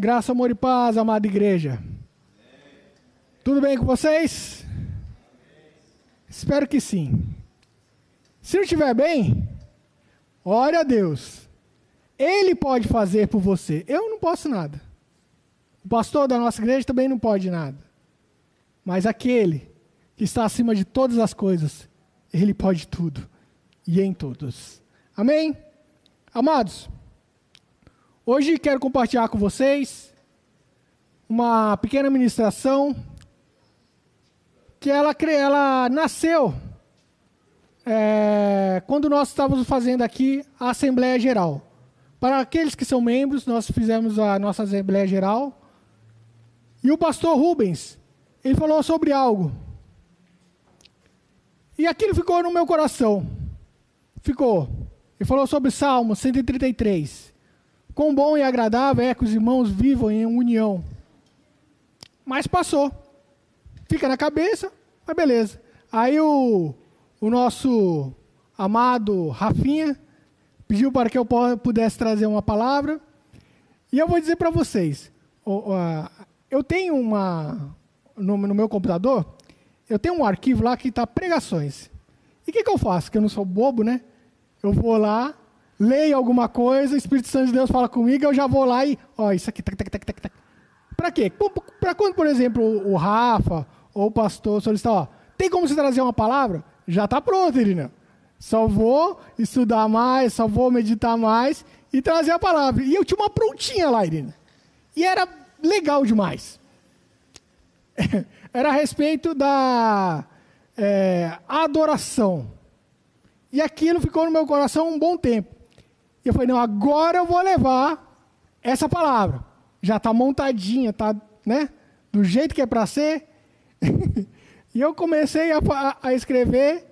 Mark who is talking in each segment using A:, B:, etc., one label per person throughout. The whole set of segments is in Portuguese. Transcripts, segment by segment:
A: Graça, amor e paz, amada igreja. Tudo bem com vocês? Espero que sim. Se não estiver bem, ore a Deus. Ele pode fazer por você. Eu não posso nada. O pastor da nossa igreja também não pode nada. Mas aquele que está acima de todas as coisas, ele pode tudo e em todos. Amém? Amados, Hoje quero compartilhar com vocês uma pequena ministração que ela, ela nasceu é, quando nós estávamos fazendo aqui a Assembleia Geral. Para aqueles que são membros, nós fizemos a nossa Assembleia Geral. E o pastor Rubens, ele falou sobre algo. E aquilo ficou no meu coração. Ficou. Ele falou sobre Salmo 133. Quão bom e agradável é que os irmãos vivam em união. Mas passou. Fica na cabeça, mas beleza. Aí o, o nosso amado Rafinha pediu para que eu pudesse trazer uma palavra. E eu vou dizer para vocês: eu tenho uma. No, no, meu computador, eu tenho um arquivo lá que está pregações. E o que, que eu faço? Que eu não sou bobo, né? Eu vou lá, leio alguma coisa, o Espírito Santo de Deus fala comigo, eu já vou lá e, ó, isso aqui, tac, tac, tac, tac, tac. Para quê? Para quando, por exemplo, o Rafa ou o pastor solicitar, ó, tem como você trazer uma palavra? Já está pronto, Irina. Só vou estudar mais, só vou meditar mais e trazer a palavra. E eu tinha uma prontinha lá, Irina. E era legal demais. era a respeito da é, adoração. E aquilo ficou no meu coração um bom tempo. E eu falei, não, agora eu vou levar essa palavra. Já está montadinha, está né, do jeito que é para ser. e eu comecei a, a, escrever,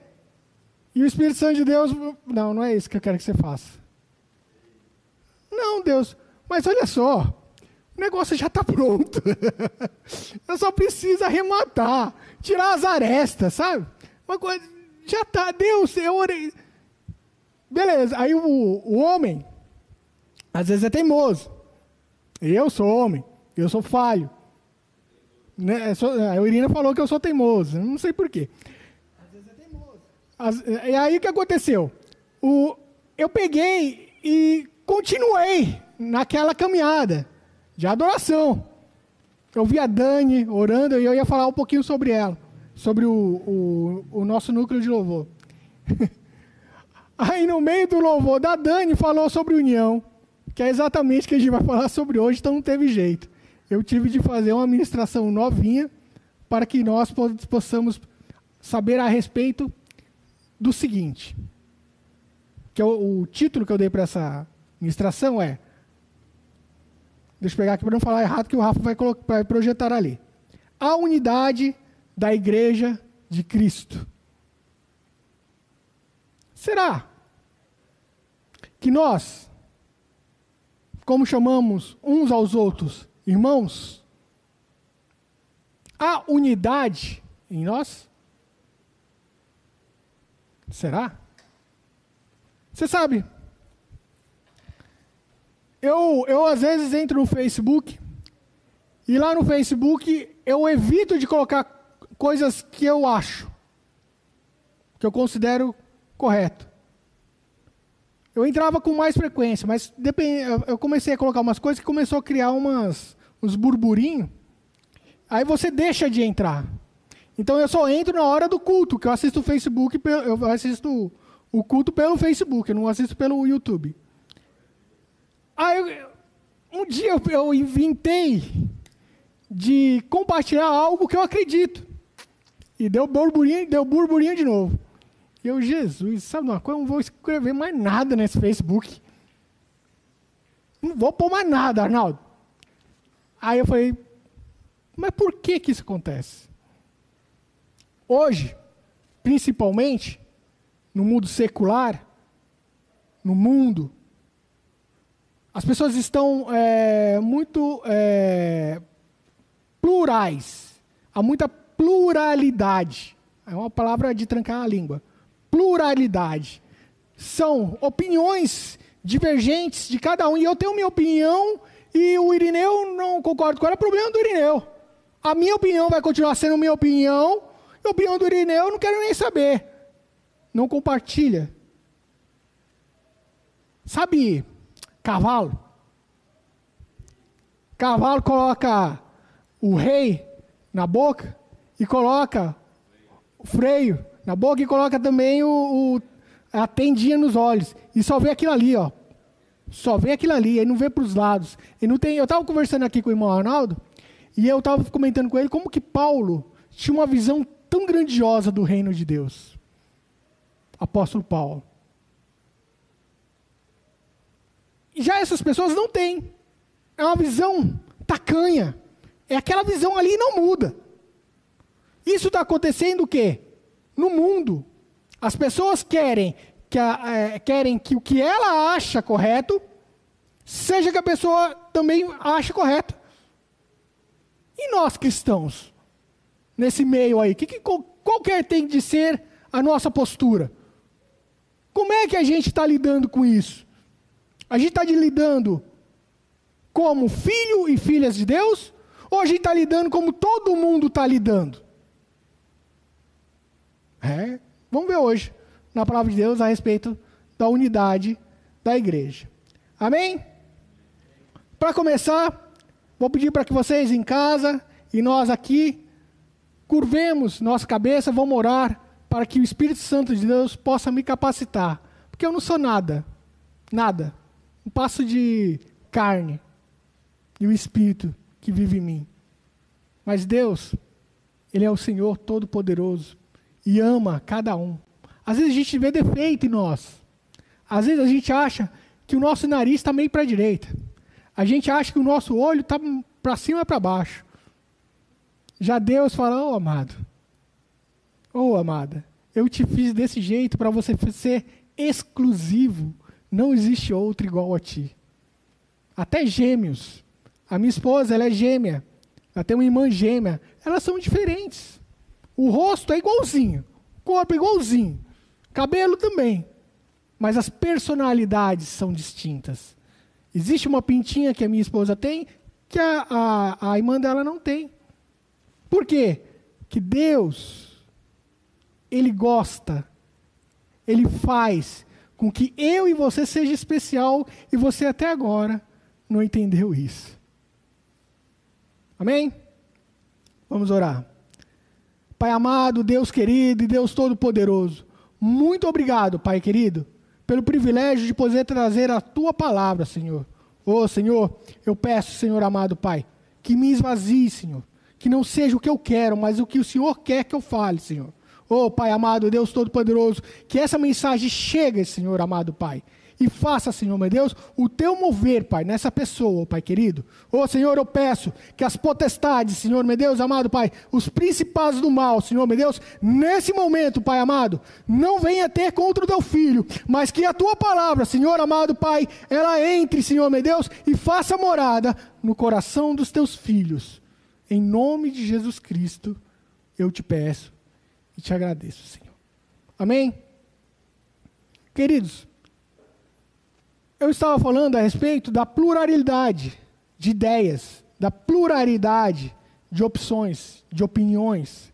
A: e o Espírito Santo de Deus, não, não é isso que eu quero que você faça. Não, Deus, mas olha só, o negócio já está pronto. eu só preciso arrematar, tirar as arestas, sabe? Uma coisa, já está, Deus, eu orei. Beleza, aí o, o homem, às vezes é teimoso. Eu sou homem, eu sou falho. Né? A Irina falou que eu sou teimoso, não sei porquê. Às vezes é teimoso. As, e aí o que aconteceu? O, eu peguei e continuei naquela caminhada de adoração. Eu vi a Dani orando e eu ia falar um pouquinho sobre ela, sobre o, o, o nosso núcleo de louvor. Aí no meio do louvor da Dani falou sobre união, que é exatamente o que a gente vai falar sobre hoje, então não teve jeito. Eu tive de fazer uma ministração novinha para que nós possamos saber a respeito do seguinte, que o, o título que eu dei para essa ministração é Deixa eu pegar aqui para não falar errado que o Rafa vai, vai projetar ali. A unidade da igreja de Cristo. Será que nós, como chamamos uns aos outros irmãos, há unidade em nós? Será? Você sabe, eu, eu às vezes entro no Facebook e lá no Facebook eu evito de colocar coisas que eu acho, que eu considero correto. Eu entrava com mais frequência, mas eu comecei a colocar umas coisas que começou a criar umas, uns burburinhos. Aí você deixa de entrar. Então eu só entro na hora do culto, que eu assisto o Facebook, eu assisto o culto pelo Facebook, eu não assisto pelo YouTube. Aí um dia eu, eu inventei de compartilhar algo que eu acredito. E deu burburinho, deu burburinho de novo. Eu, Jesus, sabe uma coisa? Eu não vou escrever mais nada nesse Facebook. Não vou pôr mais nada, Arnaldo. Aí eu falei, mas por que que isso acontece? Hoje, principalmente, no mundo secular, no mundo, as pessoas estão é, muito é, plurais. Há muita pluralidade. É uma palavra de trancar a língua pluralidade. São opiniões divergentes de cada um. E eu tenho minha opinião e o Irineu não concorda com ela, é problema do Irineu. A minha opinião vai continuar sendo minha opinião, e a opinião do Irineu eu não quero nem saber. Não compartilha. Sabe, cavalo? Cavalo coloca o rei na boca e coloca o freio na boca e coloca também o, o a tendinha nos olhos. E só vê aquilo ali, ó. Só vê aquilo ali, ele não vê para os lados. Ele não tem, eu estava conversando aqui com o irmão Arnaldo, e eu estava comentando com ele como que Paulo tinha uma visão tão grandiosa do reino de Deus. Apóstolo Paulo. Já essas pessoas não têm. É uma visão tacanha. É aquela visão ali e não muda. Isso está acontecendo o quê? No mundo. As pessoas querem que, a, é, querem que o que ela acha correto seja que a pessoa também ache correto. E nós cristãos, nesse meio aí, que, que, qual que tem de ser a nossa postura? Como é que a gente está lidando com isso? A gente está lidando como filho e filhas de Deus? Ou a gente está lidando como todo mundo está lidando? É, vamos ver hoje, na palavra de Deus, a respeito da unidade da igreja. Amém? Para começar, vou pedir para que vocês em casa e nós aqui curvemos nossa cabeça, vamos orar para que o Espírito Santo de Deus possa me capacitar. Porque eu não sou nada, nada. Um passo de carne e o Espírito que vive em mim. Mas Deus, Ele é o Senhor Todo-Poderoso e ama cada um. Às vezes a gente vê defeito em nós. Às vezes a gente acha que o nosso nariz está meio para a direita. A gente acha que o nosso olho está para cima e para baixo. Já Deus fala, ô oh, amado, ô oh, amada, eu te fiz desse jeito para você ser exclusivo. Não existe outro igual a ti. Até gêmeos. A minha esposa, ela é gêmea. Ela tem uma irmã gêmea. Elas são diferentes. O rosto é igualzinho, o corpo é igualzinho, cabelo também. Mas as personalidades são distintas. Existe uma pintinha que a minha esposa tem que a, a, a irmã dela não tem. Por quê? Que Deus, Ele gosta, Ele faz com que eu e você seja especial e você até agora não entendeu isso. Amém? Vamos orar. Pai amado, Deus querido e Deus todo-poderoso, muito obrigado, Pai querido, pelo privilégio de poder trazer a tua palavra, Senhor. Oh, Senhor, eu peço, Senhor amado Pai, que me esvazie, Senhor. Que não seja o que eu quero, mas o que o Senhor quer que eu fale, Senhor. Oh, Pai amado, Deus Todo-Poderoso, que essa mensagem chegue, Senhor amado Pai e faça, Senhor, meu Deus, o teu mover, Pai, nessa pessoa, Pai querido. Oh, Senhor, eu peço que as potestades, Senhor, meu Deus, amado Pai, os principados do mal, Senhor, meu Deus, nesse momento, Pai amado, não venha ter contra o teu filho, mas que a tua palavra, Senhor, amado Pai, ela entre, Senhor, meu Deus, e faça morada no coração dos teus filhos. Em nome de Jesus Cristo, eu te peço e te agradeço, Senhor. Amém? Queridos, eu estava falando a respeito da pluralidade de ideias, da pluralidade de opções, de opiniões.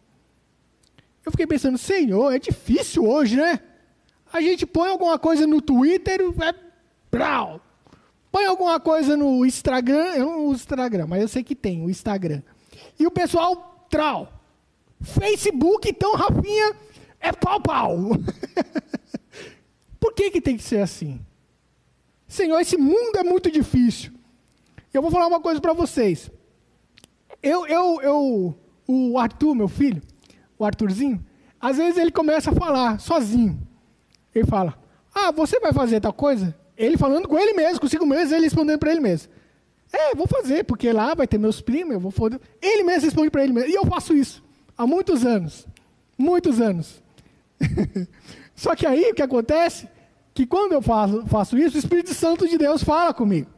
A: Eu fiquei pensando, Senhor, é difícil hoje, né? A gente põe alguma coisa no Twitter, é brau. Põe alguma coisa no Instagram, eu não uso Instagram, mas eu sei que tem o Instagram. E o pessoal, trau. Facebook, então, Rafinha, é pau-pau. Por que, que tem que ser assim? Senhor, esse mundo é muito difícil. Eu vou falar uma coisa para vocês. Eu, eu, eu, o Arthur, meu filho, o Arthurzinho, às vezes ele começa a falar sozinho. Ele fala: Ah, você vai fazer tal coisa? Ele falando com ele mesmo, consigo mesmo, ele respondendo para ele mesmo. É, vou fazer, porque lá vai ter meus primos, eu vou foder. Ele mesmo responde para ele mesmo. E eu faço isso há muitos anos. Muitos anos. Só que aí o que acontece? Que quando eu faço, faço isso, o Espírito Santo de Deus fala comigo.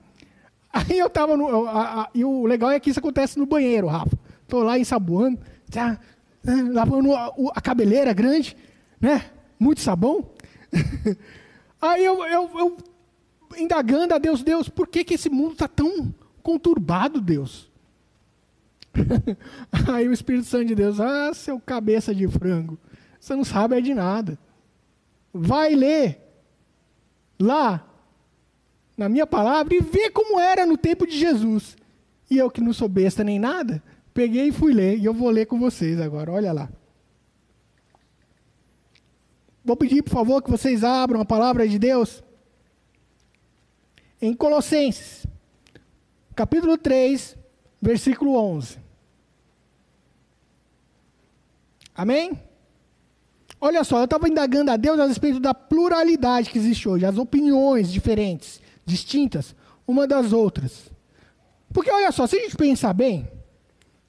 A: Aí eu estava no. A, a, e o legal é que isso acontece no banheiro, Rafa. Estou lá ensaboando, tá, lavando a, a, cabeleira grande, né? Muito sabão. Aí eu, eu, eu, indagando a Deus, Deus, por que, que esse mundo está tão conturbado, Deus. Aí o Espírito Santo de Deus, ah, seu cabeça de frango, você não sabe é de nada. Vai ler lá na minha palavra e vê como era no tempo de Jesus. E eu que não sou besta nem nada, peguei e fui ler, e eu vou ler com vocês agora, olha lá. Vou pedir, por favor, que vocês abram a palavra de Deus em Colossenses, capítulo 3, versículo 11. Amém? Olha só, eu estava indagando a Deus a respeito da pluralidade que existe hoje, as opiniões diferentes, distintas, uma das outras. Porque olha só, se a gente pensar bem,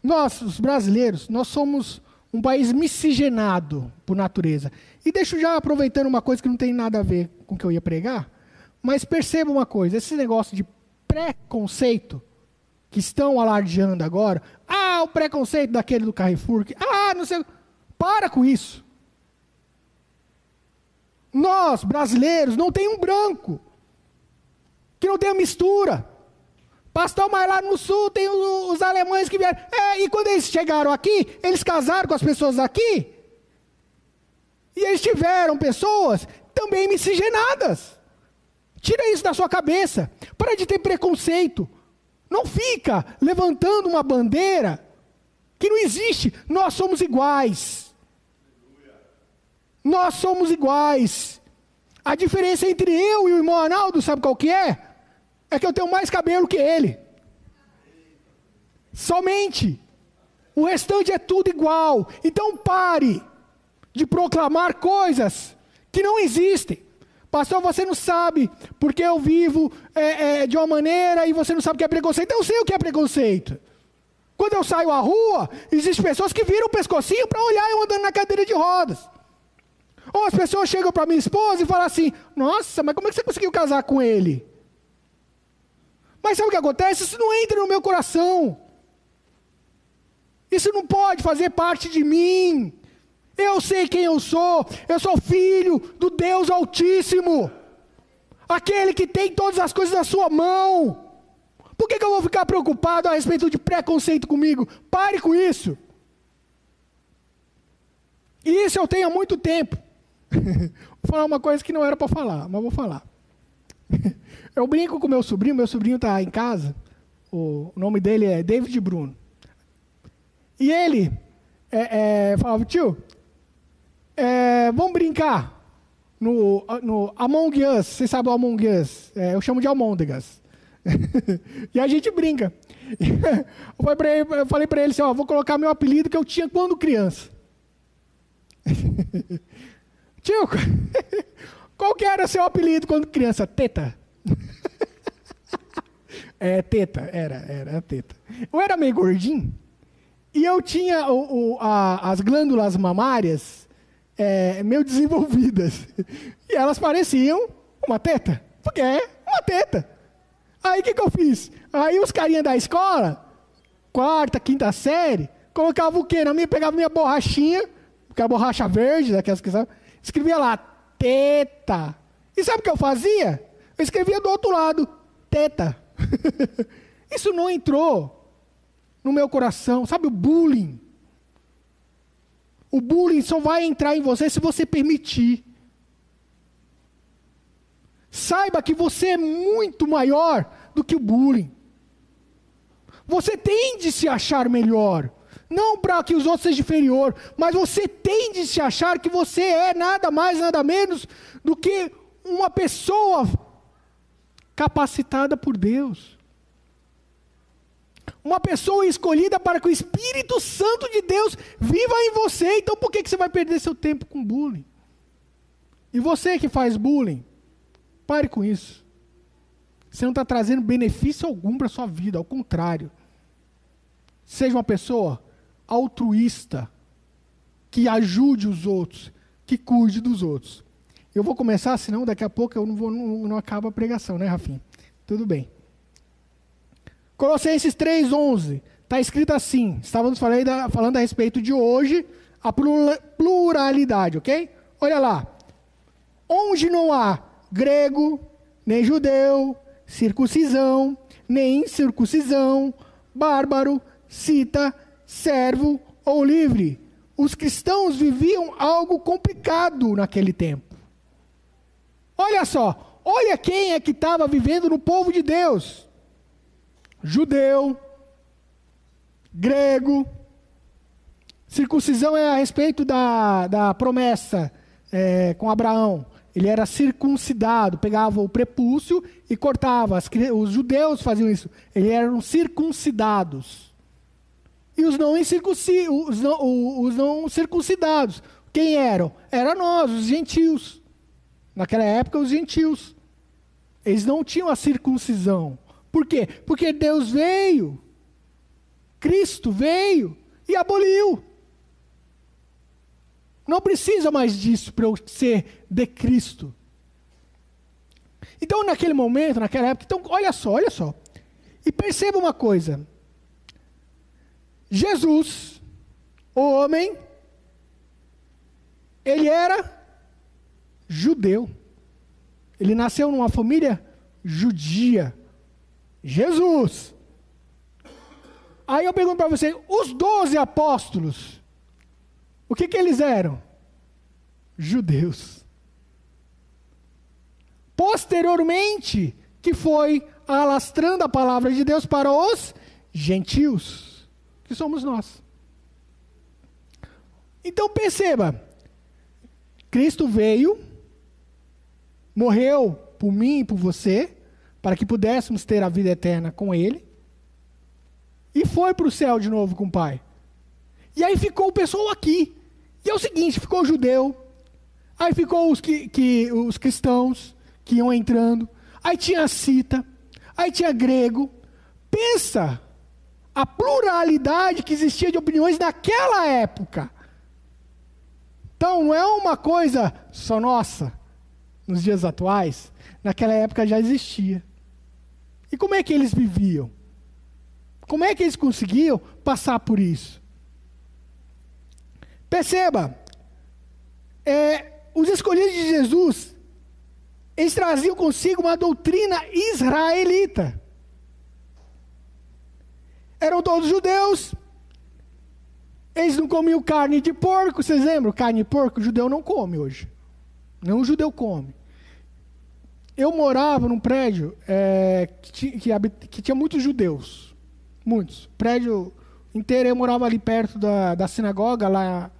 A: nós, os brasileiros, nós somos um país miscigenado por natureza. E deixo já aproveitando uma coisa que não tem nada a ver com o que eu ia pregar, mas perceba uma coisa, esse negócio de preconceito que estão alardeando agora, ah, o preconceito daquele do Carrefour, ah, não sei, para com isso. Nós, brasileiros, não tem um branco que não tenha mistura. Pastor, mas lá no sul tem os, os alemães que vieram. É, e quando eles chegaram aqui, eles casaram com as pessoas aqui. E eles tiveram pessoas também miscigenadas. Tira isso da sua cabeça. Para de ter preconceito. Não fica levantando uma bandeira que não existe. Nós somos iguais. Nós somos iguais. A diferença entre eu e o irmão Arnaldo, sabe qual que é? é que eu tenho mais cabelo que ele. Somente. O restante é tudo igual. Então pare de proclamar coisas que não existem. Pastor, você não sabe porque eu vivo é, é, de uma maneira e você não sabe o que é preconceito. Eu sei o que é preconceito. Quando eu saio à rua, existem pessoas que viram o pescocinho para olhar eu andando na cadeira de rodas. Ou as pessoas chegam para minha esposa e falam assim: Nossa, mas como é que você conseguiu casar com ele? Mas sabe o que acontece? Isso não entra no meu coração. Isso não pode fazer parte de mim. Eu sei quem eu sou. Eu sou filho do Deus Altíssimo. Aquele que tem todas as coisas na sua mão. Por que, que eu vou ficar preocupado a respeito de preconceito comigo? Pare com isso. E isso eu tenho há muito tempo. Vou falar uma coisa que não era para falar, mas vou falar. Eu brinco com meu sobrinho, meu sobrinho está em casa, o nome dele é David Bruno. E ele é, é, falava, tio, é, vamos brincar no, no Among Us, vocês sabem o Among Us, é, eu chamo de Amôndegas. e a gente brinca. eu falei para ele assim, ó, vou colocar meu apelido que eu tinha quando criança. Tio, qual que era seu apelido quando criança? Teta. é, teta, era, era teta. Eu era meio gordinho e eu tinha o, o, a, as glândulas mamárias é, meio desenvolvidas. E elas pareciam uma teta. Porque é uma teta. Aí o que, que eu fiz? Aí os carinhas da escola, quarta, quinta série, colocavam o quê? Na minha, pegava minha borrachinha, que é a borracha verde, daquelas que sabe, escrevia lá, teta. E sabe o que eu fazia? Eu escrevia do outro lado, teta. Isso não entrou no meu coração. Sabe o bullying? O bullying só vai entrar em você se você permitir. Saiba que você é muito maior do que o bullying. Você tem de se achar melhor. Não para que os outros sejam inferior, mas você tem de se achar que você é nada mais, nada menos do que uma pessoa capacitada por Deus. Uma pessoa escolhida para que o Espírito Santo de Deus viva em você. Então por que, que você vai perder seu tempo com bullying? E você que faz bullying, pare com isso. Você não está trazendo benefício algum para a sua vida, ao contrário. Seja uma pessoa altruísta, que ajude os outros, que cuide dos outros. Eu vou começar, senão daqui a pouco eu não, vou, não, não acaba a pregação, né, Rafinha? Tudo bem. Colossenses 3,11. Está escrito assim. Estávamos falando, a respeito de hoje, a pluralidade, ok? Olha lá. Onde não há grego, nem judeu, circuncisão, nem circuncisão, bárbaro, cita, servo ou livre. Os cristãos viviam algo complicado naquele tempo. Olha só, olha quem é que estava vivendo no povo de Deus: judeu, grego. Circuncisão é a respeito da, da promessa é, com Abraão. Ele era circuncidado, pegava o prepúcio e cortava. As, os judeus faziam isso. Eles eram circuncidados. E os não, os não, os não circuncidados, quem eram? Eram nós, os gentios. Naquela época, os gentios. Eles não tinham a circuncisão. Por quê? Porque Deus veio. Cristo veio e aboliu. Não precisa mais disso para eu ser de Cristo. Então, naquele momento, naquela época, então, olha só, olha só. E perceba uma coisa. Jesus, o homem, ele era judeu. Ele nasceu numa família judia. Jesus. Aí eu pergunto para você: os doze apóstolos, o que, que eles eram? Judeus. Posteriormente, que foi alastrando a palavra de Deus para os gentios, que somos nós. Então perceba, Cristo veio, morreu por mim e por você, para que pudéssemos ter a vida eterna com Ele, e foi para o céu de novo com o Pai. E aí ficou o pessoal aqui. E é o seguinte: ficou o judeu, aí ficou os, que, que, os cristãos que iam entrando, aí tinha a cita, aí tinha grego. Pensa a pluralidade que existia de opiniões naquela época. Então, não é uma coisa só nossa, nos dias atuais. Naquela época já existia. E como é que eles viviam? Como é que eles conseguiam passar por isso? Perceba, é, os escolhidos de Jesus, eles traziam consigo uma doutrina israelita. Eram todos judeus, eles não comiam carne de porco, vocês lembram? Carne de porco, o judeu não come hoje. Não o judeu come. Eu morava num prédio é, que, que, que, tinha muitos judeus. Muitos. Prédio inteiro, eu morava ali perto da, da sinagoga, lá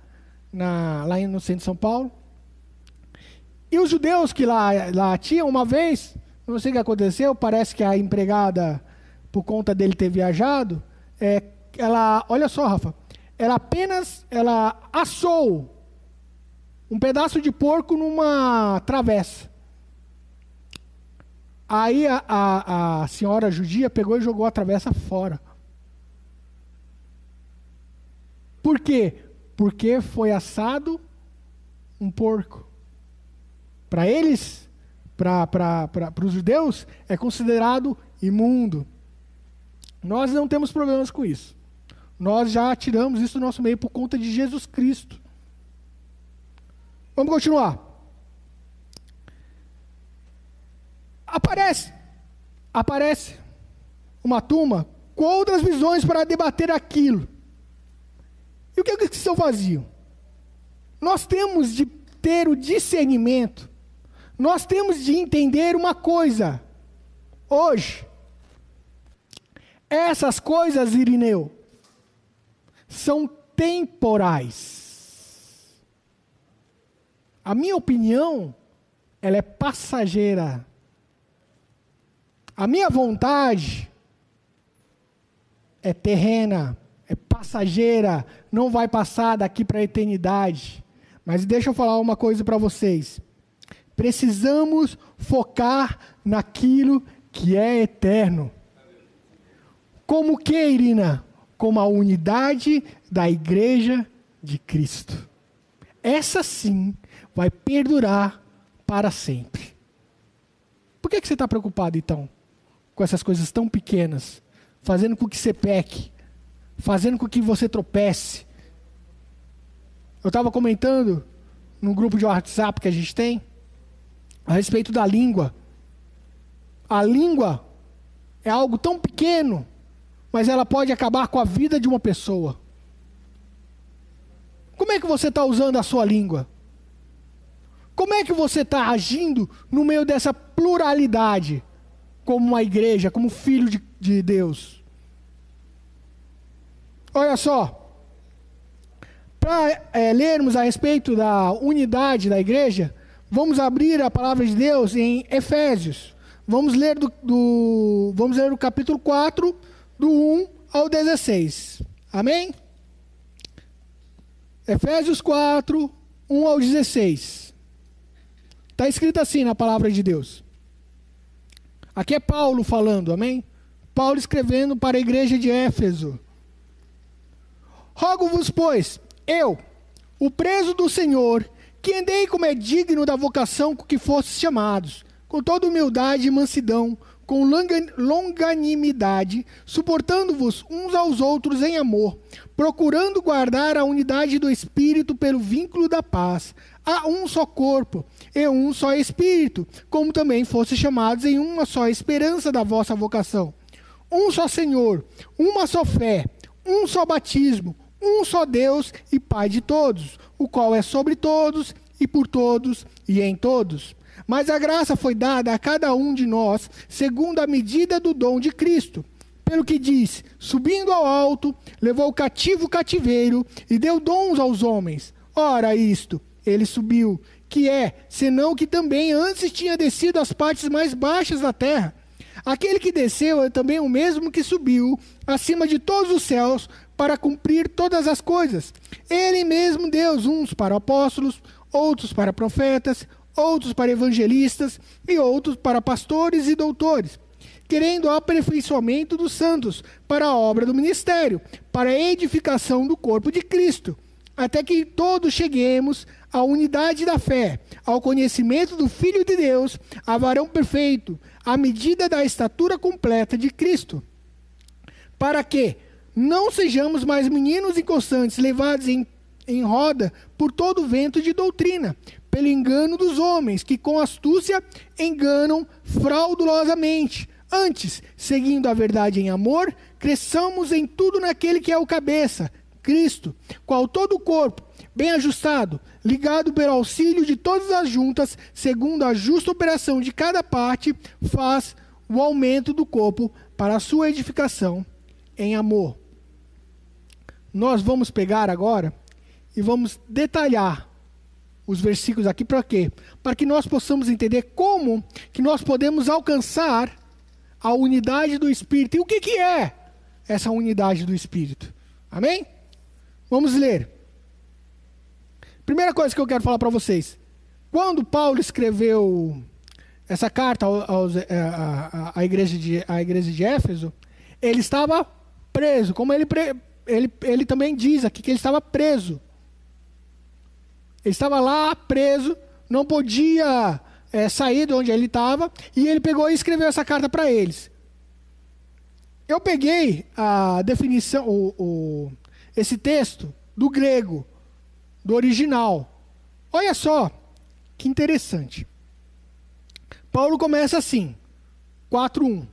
A: na, lá no centro de São Paulo. E os judeus que lá, lá tinham, uma vez, não sei o que aconteceu, parece que a empregada, por conta dele ter viajado, é, ela, olha só, Rafa, ela apenas, ela assou um pedaço de porco numa travessa. Aí a, a, a senhora judia pegou e jogou a travessa fora. Por quê? Porque foi assado um porco. Para eles, para os judeus, é considerado imundo. Nós não temos problemas com isso. Nós já tiramos isso do nosso meio por conta de Jesus Cristo. Vamos continuar. Aparece, aparece uma turma com outras visões para debater aquilo. E o que, é que estão faziam? Nós temos de ter o discernimento, nós temos de entender uma coisa. Hoje, essas coisas, Irineu, são temporais. A minha opinião, ela é passageira. A minha vontade é terrena é passageira, não vai passar daqui para a eternidade. Mas deixa eu falar uma coisa para vocês. Precisamos focar naquilo que é eterno. Como que, Irina? Como a unidade da igreja de Cristo. Essa sim vai perdurar para sempre. Por que, que você está preocupado então com essas coisas tão pequenas, fazendo com que você peque? fazendo com que você tropece. Eu estava comentando no grupo de WhatsApp que a gente tem a respeito da língua. A língua é algo tão pequeno, mas ela pode acabar com a vida de uma pessoa. Como é que você está usando a sua língua? Como é que você está agindo no meio dessa pluralidade, como uma igreja, como filho de, de Deus? Olha só, para é, lermos a respeito da unidade da igreja, vamos abrir a palavra de Deus em Efésios. Vamos ler do, do, vamos ler o capítulo 4, do 1 ao 16. Amém? Efésios 4, 1 ao 16. Está escrito assim na palavra de Deus. Aqui é Paulo falando, amém? Paulo escrevendo para a igreja de Éfeso. Rogo-vos, pois, eu, o preso do Senhor, que andei como é digno da vocação com que fostes chamados, com toda humildade e mansidão, com longanimidade, suportando-vos uns aos outros em amor, procurando guardar a unidade do Espírito pelo vínculo da paz. Há um só corpo e um só Espírito, como também fossem chamados em uma só esperança da vossa vocação. Um só Senhor, uma só fé, um só batismo, um só Deus e Pai de todos, o qual é sobre todos e por todos e em todos mas a graça foi dada a cada um de nós, segundo a medida do dom de Cristo. Pelo que diz: subindo ao alto, levou o cativo o cativeiro e deu dons aos homens. Ora, isto, ele subiu, que é, senão que também antes tinha descido às partes mais baixas da terra. Aquele que desceu é também o mesmo que subiu acima de todos os céus para cumprir todas as coisas. Ele mesmo deu uns para apóstolos, outros para profetas, outros para evangelistas e outros para pastores e doutores, querendo aperfeiçoamento dos santos para a obra do ministério, para a edificação do corpo de Cristo, até que todos cheguemos à unidade da fé, ao conhecimento do Filho de Deus, a varão perfeito, à medida da estatura completa de Cristo, para que não sejamos mais meninos inconstantes, levados em, em roda por todo vento de doutrina, pelo engano dos homens, que com astúcia enganam fraudulosamente. Antes, seguindo a verdade em amor, cresçamos em tudo naquele que é o cabeça, Cristo, qual todo o corpo, bem ajustado, ligado pelo auxílio de todas as juntas, segundo a justa operação de cada parte, faz o aumento do corpo para a sua edificação em amor. Nós vamos pegar agora e vamos detalhar os versículos aqui para quê? Para que nós possamos entender como que nós podemos alcançar a unidade do Espírito. E o que, que é essa unidade do Espírito? Amém? Vamos ler. Primeira coisa que eu quero falar para vocês. Quando Paulo escreveu essa carta à, igreja de, à igreja de Éfeso, ele estava preso. Como ele, ele, ele também diz aqui que ele estava preso. Ele estava lá preso, não podia é, sair de onde ele estava, e ele pegou e escreveu essa carta para eles. Eu peguei a definição, o, o, esse texto do grego, do original. Olha só, que interessante. Paulo começa assim, 4.1.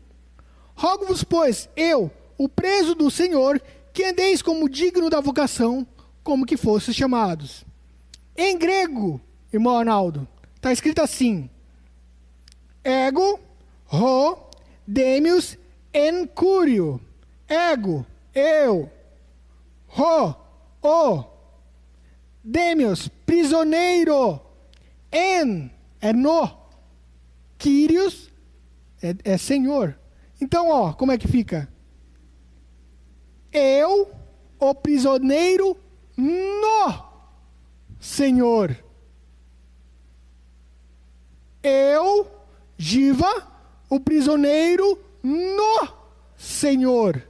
A: Rogo-vos, pois, eu, o preso do Senhor, que andeis como digno da vocação, como que fostes chamados. Em grego, irmão Arnaldo, está escrito assim: ego, ro, demius, en curio. Ego, eu. Ro, o. Demius, prisioneiro. En, é no. Kyrios, é, é senhor. Então, ó, como é que fica? Eu, o prisioneiro, no Senhor. Eu, Giva, o prisioneiro no Senhor.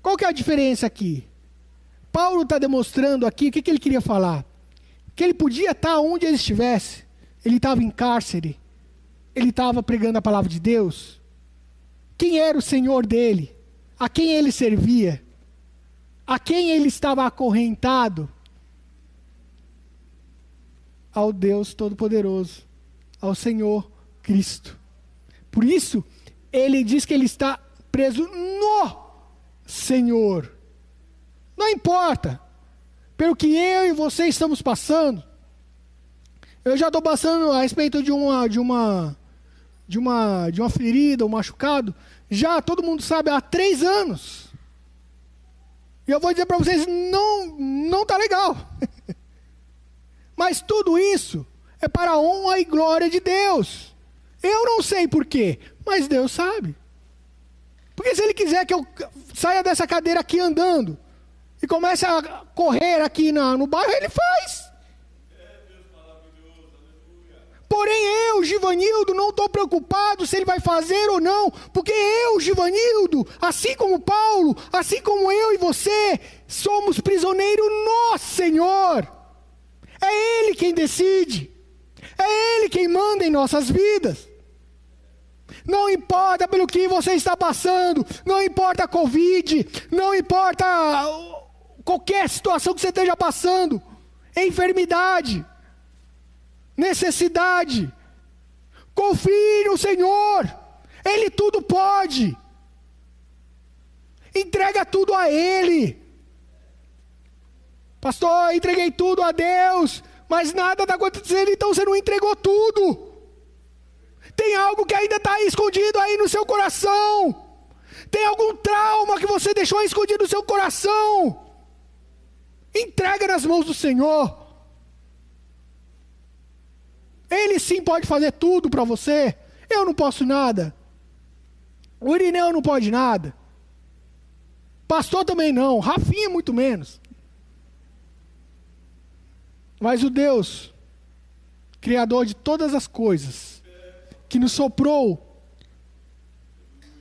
A: Qual que é a diferença aqui? Paulo está demonstrando aqui o que, que ele queria falar. Que ele podia estar onde ele estivesse. Ele estava em cárcere. Ele estava pregando a palavra de Deus. Quem era o Senhor dele? A quem ele servia? A quem ele estava acorrentado? Ao Deus Todo-Poderoso, ao Senhor Cristo. Por isso, ele diz que ele está preso no Senhor. Não importa pelo que eu e você estamos passando. Eu já estou passando a respeito de uma, de uma, de uma, de uma ferida, um machucado. Já todo mundo sabe há três anos. E eu vou dizer para vocês, não, não tá legal. Mas tudo isso é para a honra e glória de Deus. Eu não sei porquê, mas Deus sabe. Porque se Ele quiser que eu saia dessa cadeira aqui andando e comece a correr aqui na, no bairro, Ele faz. Porém, eu, Givanildo, não estou preocupado se ele vai fazer ou não, porque eu, Givanildo, assim como Paulo, assim como eu e você, somos prisioneiros no Senhor. É Ele quem decide, é Ele quem manda em nossas vidas. Não importa pelo que você está passando, não importa a Covid, não importa qualquer situação que você esteja passando, enfermidade necessidade. Confie no Senhor, Ele tudo pode. Entrega tudo a Ele. Pastor, entreguei tudo a Deus, mas nada está acontecendo, então você não entregou tudo. Tem algo que ainda está escondido aí no seu coração. Tem algum trauma que você deixou escondido no seu coração. Entrega nas mãos do Senhor. Ele sim pode fazer tudo para você. Eu não posso nada. O Irineu não pode nada. Pastor também não. Rafinha muito menos. Mas o Deus, Criador de todas as coisas, que nos soprou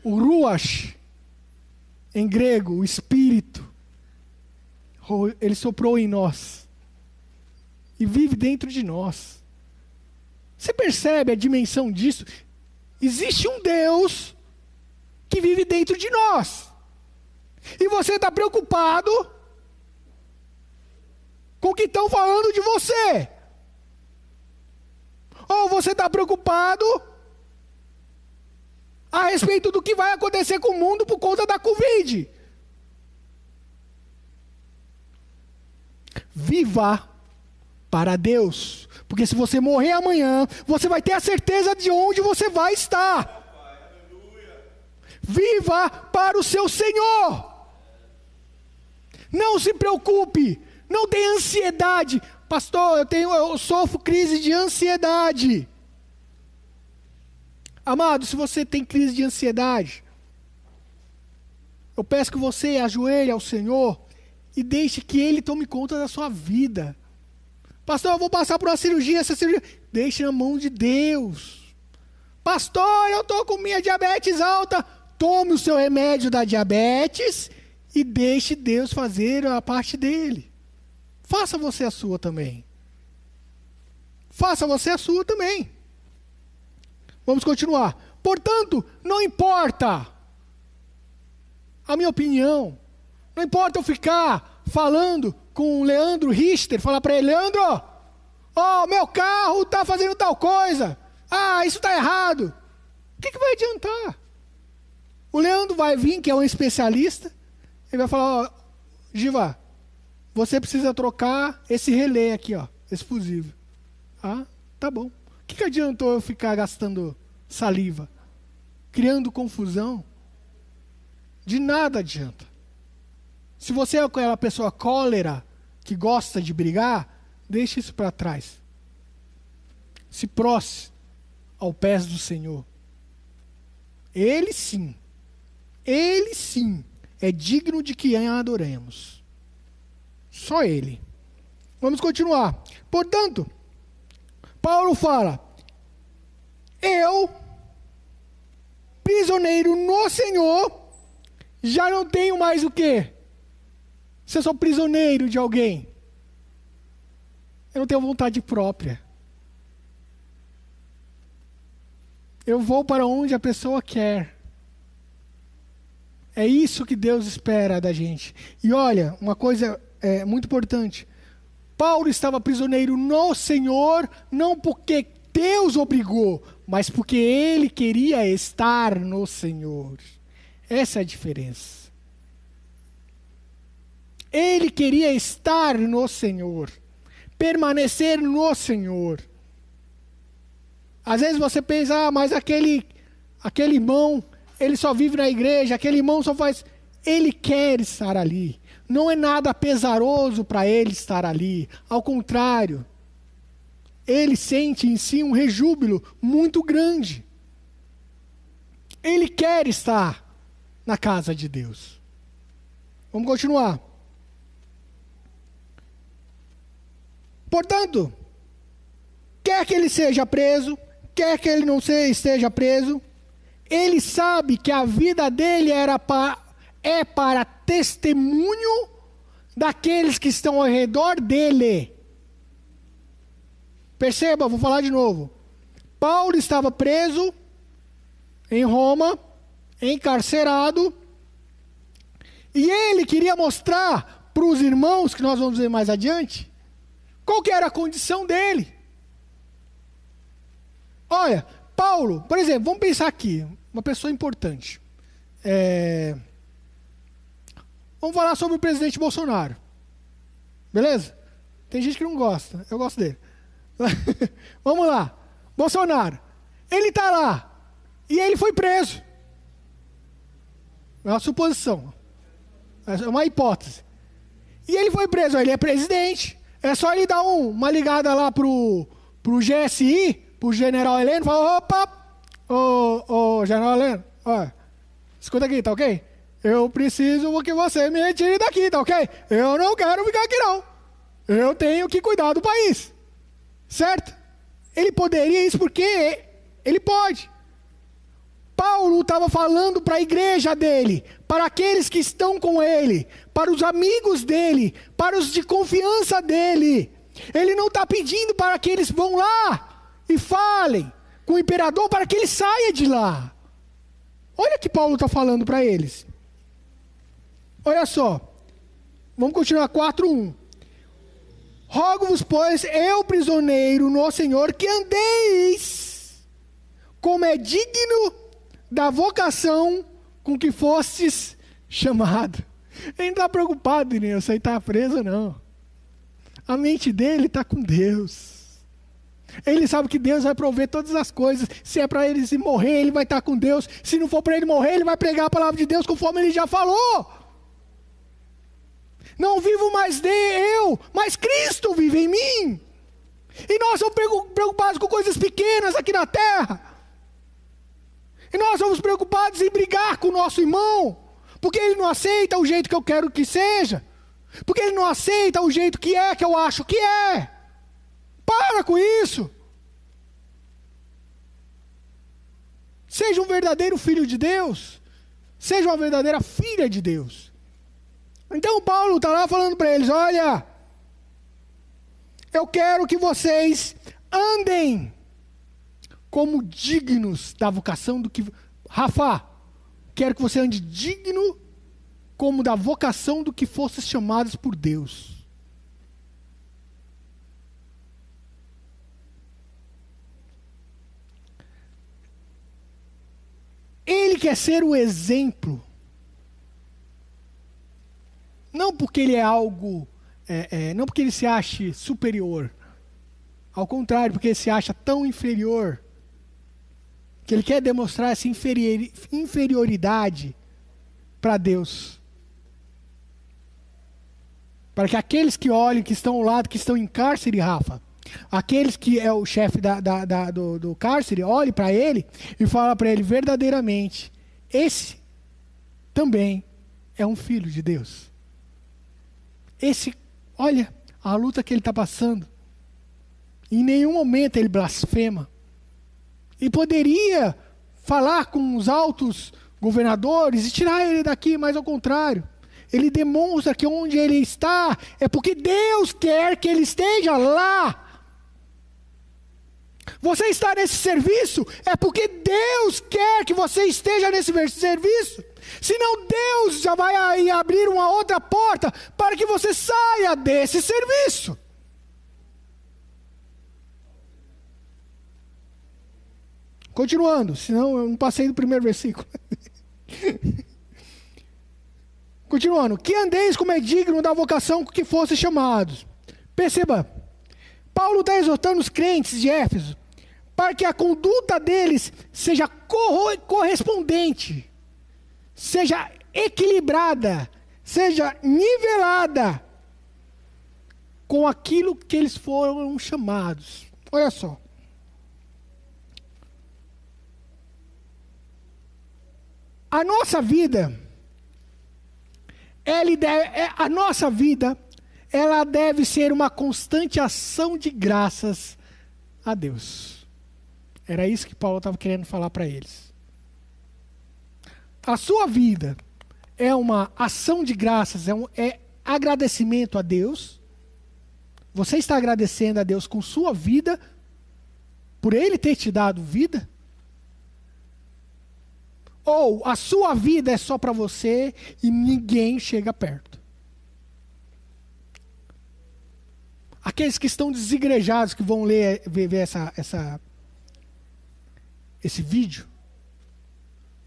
A: o Ruach, em grego, o Espírito, ele soprou em nós e vive dentro de nós. Você percebe a dimensão disso? Existe um Deus que vive dentro de nós. E você está preocupado com o que estão falando de você. Ou você está preocupado a respeito do que vai acontecer com o mundo por conta da Covid. Viva para Deus. Porque se você morrer amanhã, você vai ter a certeza de onde você vai estar. Viva para o seu Senhor. Não se preocupe, não tenha ansiedade. Pastor, eu tenho eu sofro crise de ansiedade. Amado, se você tem crise de ansiedade, eu peço que você ajoelhe ao Senhor e deixe que Ele tome conta da sua vida. Pastor, eu vou passar por uma cirurgia, essa cirurgia. Deixe na mão de Deus. Pastor, eu estou com minha diabetes alta. Tome o seu remédio da diabetes e deixe Deus fazer a parte dele. Faça você a sua também. Faça você a sua também. Vamos continuar. Portanto, não importa a minha opinião, não importa eu ficar falando com o Leandro Richter, falar para ele, Leandro, ó, oh, meu carro está fazendo tal coisa. Ah, isso está errado. O que, que vai adiantar? O Leandro vai vir, que é um especialista, ele vai falar, ó, oh, Giva, você precisa trocar esse relé aqui, ó, esse fusível. Ah, tá bom. O que, que adiantou eu ficar gastando saliva? Criando confusão? De nada adianta. Se você é aquela pessoa cólera, que gosta de brigar, deixe isso para trás. Se prosse ao pés do Senhor. Ele sim, ele sim é digno de que adoremos. Só ele. Vamos continuar. Portanto, Paulo fala: Eu, prisioneiro no Senhor, já não tenho mais o que? Se eu sou prisioneiro de alguém, eu não tenho vontade própria. Eu vou para onde a pessoa quer. É isso que Deus espera da gente. E olha, uma coisa é, muito importante. Paulo estava prisioneiro no Senhor, não porque Deus obrigou, mas porque ele queria estar no Senhor. Essa é a diferença. Ele queria estar no Senhor, permanecer no Senhor. Às vezes você pensa, ah, mas aquele, aquele irmão, ele só vive na igreja, aquele irmão só faz. Ele quer estar ali. Não é nada pesaroso para ele estar ali. Ao contrário, ele sente em si um rejúbilo muito grande. Ele quer estar na casa de Deus. Vamos continuar. Portanto, quer que ele seja preso, quer que ele não esteja preso, ele sabe que a vida dele era é para testemunho daqueles que estão ao redor dele. Perceba, vou falar de novo. Paulo estava preso em Roma, encarcerado, e ele queria mostrar para os irmãos, que nós vamos ver mais adiante, qual que era a condição dele. Olha, Paulo, por exemplo, vamos pensar aqui, uma pessoa importante. É... Vamos falar sobre o presidente Bolsonaro. Beleza? Tem gente que não gosta, eu gosto dele. vamos lá. Bolsonaro, ele está lá e ele foi preso. É uma suposição. É uma hipótese. E ele foi preso, ele é presidente. É só ele dar um, uma ligada lá pro, pro GSI, pro general Heleno, falar, opa, ô, ô general Heleno, ó, escuta aqui, tá ok? Eu preciso que você me retire daqui, tá ok? Eu não quero ficar aqui não. Eu tenho que cuidar do país. Certo? Ele poderia isso porque ele pode. Paulo estava falando para a igreja dele, para aqueles que estão com ele, para os amigos dele, para os de confiança dele. Ele não está pedindo para que eles vão lá e falem com o imperador para que ele saia de lá. Olha que Paulo está falando para eles. Olha só. Vamos continuar 4.1. Rogo-vos, pois, eu prisioneiro no Senhor, que andeis como é digno da vocação com que fostes chamado. Ele não está preocupado em aceitar a presa, não. A mente dele está com Deus. Ele sabe que Deus vai prover todas as coisas. Se é para ele se morrer, ele vai estar tá com Deus. Se não for para ele morrer, ele vai pregar a palavra de Deus conforme ele já falou. Não vivo mais de eu, mas Cristo vive em mim. E nós somos preocupados com coisas pequenas aqui na terra. E nós somos preocupados em brigar com o nosso irmão, porque ele não aceita o jeito que eu quero que seja, porque ele não aceita o jeito que é que eu acho que é. Para com isso. Seja um verdadeiro filho de Deus, seja uma verdadeira filha de Deus. Então Paulo está lá falando para eles: olha, eu quero que vocês andem como dignos da vocação do que. Rafa, quero que você ande digno como da vocação do que fosses chamados por Deus. Ele quer ser o exemplo. Não porque ele é algo. É, é, não porque ele se ache superior. Ao contrário, porque ele se acha tão inferior que ele quer demonstrar essa inferioridade para Deus. Para que aqueles que olhem, que estão ao lado, que estão em cárcere, Rafa, aqueles que é o chefe da, da, da, do, do cárcere, olhe para ele e fala para ele verdadeiramente: esse também é um filho de Deus. Esse, olha a luta que ele está passando. Em nenhum momento ele blasfema. E poderia falar com os altos governadores e tirar ele daqui, mas ao contrário. Ele demonstra que onde ele está é porque Deus quer que ele esteja lá. Você está nesse serviço é porque Deus quer que você esteja nesse serviço. Senão Deus já vai abrir uma outra porta para que você saia desse serviço. Continuando, senão eu não passei do primeiro versículo. Continuando, que andeis como é digno da vocação que fosse chamados. Perceba, Paulo está exortando os crentes de Éfeso para que a conduta deles seja correspondente, seja equilibrada, seja nivelada com aquilo que eles foram chamados. Olha só. A nossa vida, ela deve, é, a nossa vida, ela deve ser uma constante ação de graças a Deus. Era isso que Paulo estava querendo falar para eles. A sua vida é uma ação de graças, é, um, é agradecimento a Deus. Você está agradecendo a Deus com sua vida, por Ele ter te dado vida? Ou a sua vida é só para você e ninguém chega perto? Aqueles que estão desigrejados, que vão ler, ver, ver essa, essa, esse vídeo,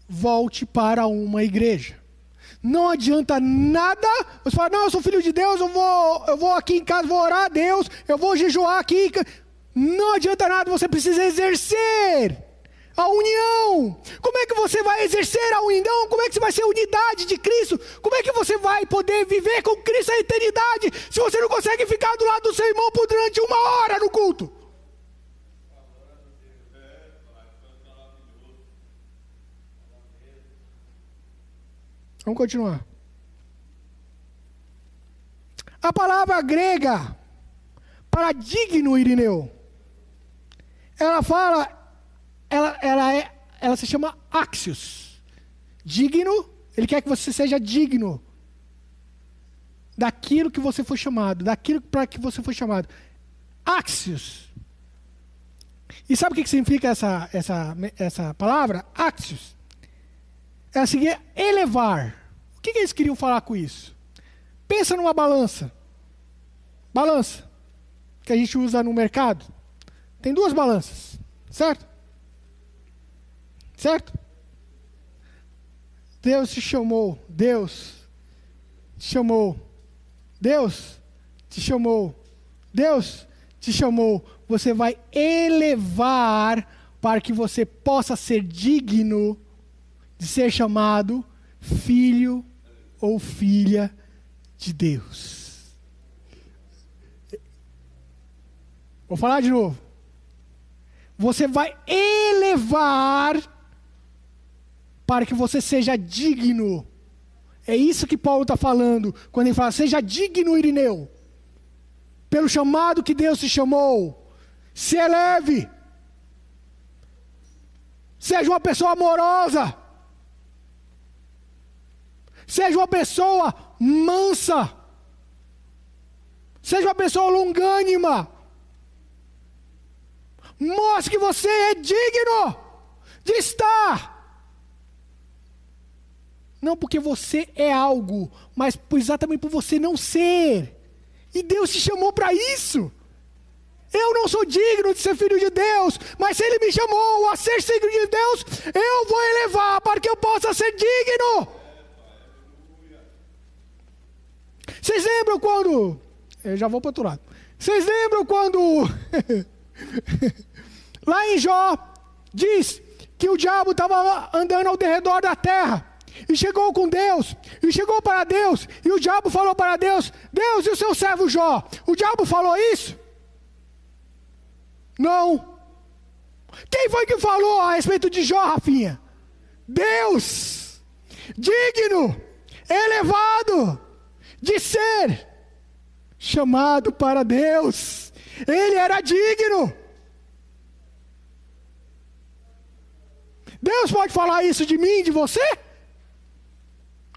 A: volte para uma igreja. Não adianta nada. Você fala, não, eu sou filho de Deus, eu vou, eu vou aqui em casa, vou orar a Deus, eu vou jejuar aqui. Não adianta nada, você precisa exercer a união. Como é que você vai exercer a união? Como é que você vai ser unidade de Cristo? Como é que você vai poder viver com Cristo a eternidade se você não consegue ficar do lado do seu irmão por durante uma hora no culto? Vamos continuar. A palavra grega para digno, Irineu, ela fala, ela, ela, é, ela se chama axios. Digno, ele quer que você seja digno daquilo que você foi chamado, daquilo para que você foi chamado. Axios. E sabe o que significa essa, essa, essa palavra? Axios. Ela seguia elevar. O que, que eles queriam falar com isso? Pensa numa balança. Balança. Que a gente usa no mercado. Tem duas balanças. Certo? Certo? Deus te chamou. Deus te chamou. Deus te chamou. Deus te chamou. Você vai elevar para que você possa ser digno de ser chamado filho ou filha de Deus. Vou falar de novo. Você vai elevar para que você seja digno. É isso que Paulo está falando quando ele fala: seja digno, Irineu, pelo chamado que Deus te chamou. Se eleve. Seja uma pessoa amorosa. Seja uma pessoa mansa. Seja uma pessoa longânima. Mostre que você é digno de estar. Não porque você é algo, mas exatamente por você não ser. E Deus te chamou para isso. Eu não sou digno de ser filho de Deus, mas se Ele me chamou a ser filho de Deus, eu vou elevar para que eu possa ser digno. Vocês lembram quando. Eu já vou para outro lado. Vocês lembram quando. lá em Jó, diz que o diabo estava andando ao redor da terra. E chegou com Deus, e chegou para Deus, e o diabo falou para Deus: Deus e o seu servo Jó. O diabo falou isso? Não. Quem foi que falou a respeito de Jó, Rafinha? Deus, digno, elevado, de ser chamado para Deus. Ele era digno. Deus pode falar isso de mim, de você?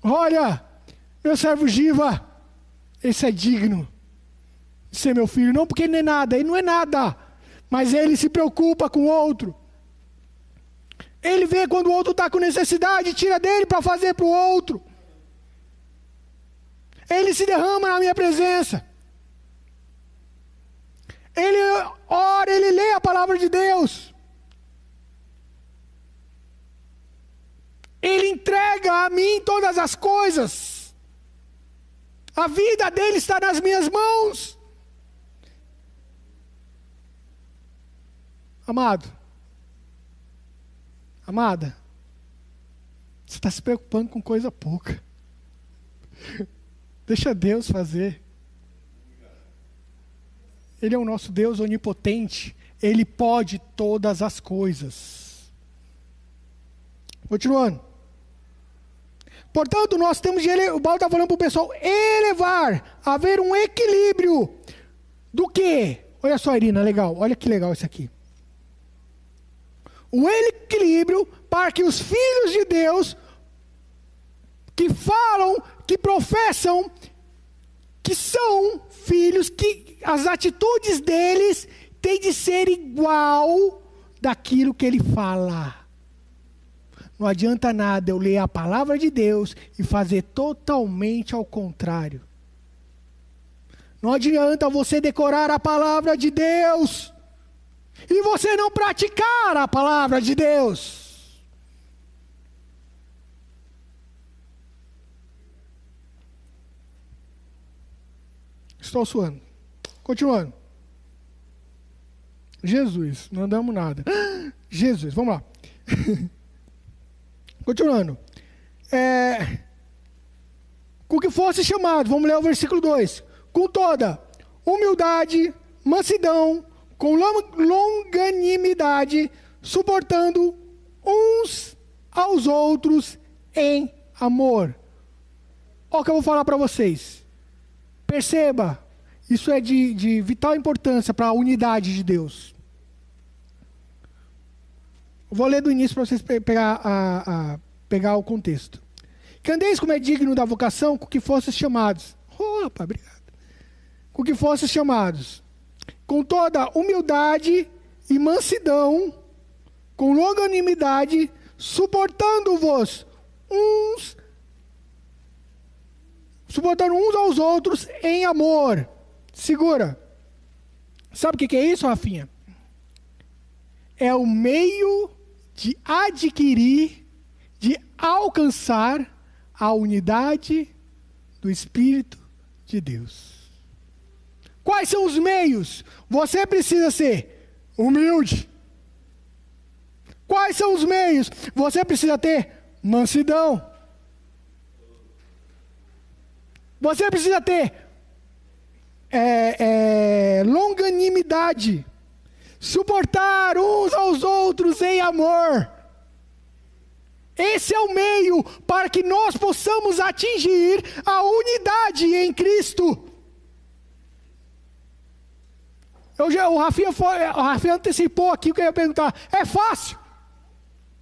A: Olha, meu servo Giva, esse é digno de ser meu filho. Não porque ele não é nada, ele não é nada. Mas ele se preocupa com o outro. Ele vê quando o outro está com necessidade, tira dele para fazer para o outro. Ele se derrama na minha presença. Ele ora, ele lê a palavra de Deus. Ele entrega a mim todas as coisas. A vida dele está nas minhas mãos. Amado, amada, você está se preocupando com coisa pouca. Deixa Deus fazer. Ele é o nosso Deus onipotente. Ele pode todas as coisas. Continuando. Portanto, nós temos de elevar, o Paulo está falando para o pessoal elevar, haver um equilíbrio do que? Olha só, Irina, legal, olha que legal isso aqui. Um equilíbrio para que os filhos de Deus que falam, que professam, que são filhos, que as atitudes deles têm de ser igual daquilo que ele fala. Não adianta nada eu ler a palavra de Deus e fazer totalmente ao contrário. Não adianta você decorar a palavra de Deus e você não praticar a palavra de Deus. Estou suando. Continuando. Jesus, não andamos nada. Jesus, vamos lá. Continuando. É, com que fosse chamado, vamos ler o versículo 2. Com toda humildade, mansidão, com longanimidade, suportando uns aos outros em amor. Olha o que eu vou falar para vocês. Perceba, isso é de, de vital importância para a unidade de Deus. Vou ler do início para vocês pegar, a, a, pegar o contexto. Que andeis como é digno da vocação com que fosses chamados. Opa, obrigado. Com que fosses chamados. Com toda humildade e mansidão, com longanimidade, suportando-vos uns suportando uns aos outros em amor. Segura. Sabe o que é isso, Rafinha? É o meio de adquirir, de alcançar a unidade do Espírito de Deus. Quais são os meios? Você precisa ser humilde. Quais são os meios? Você precisa ter mansidão. Você precisa ter é, é, longanimidade, suportar uns aos outros em amor. Esse é o meio para que nós possamos atingir a unidade em Cristo. Eu já, o, Rafinha foi, o Rafinha antecipou aqui o que eu ia perguntar. É fácil?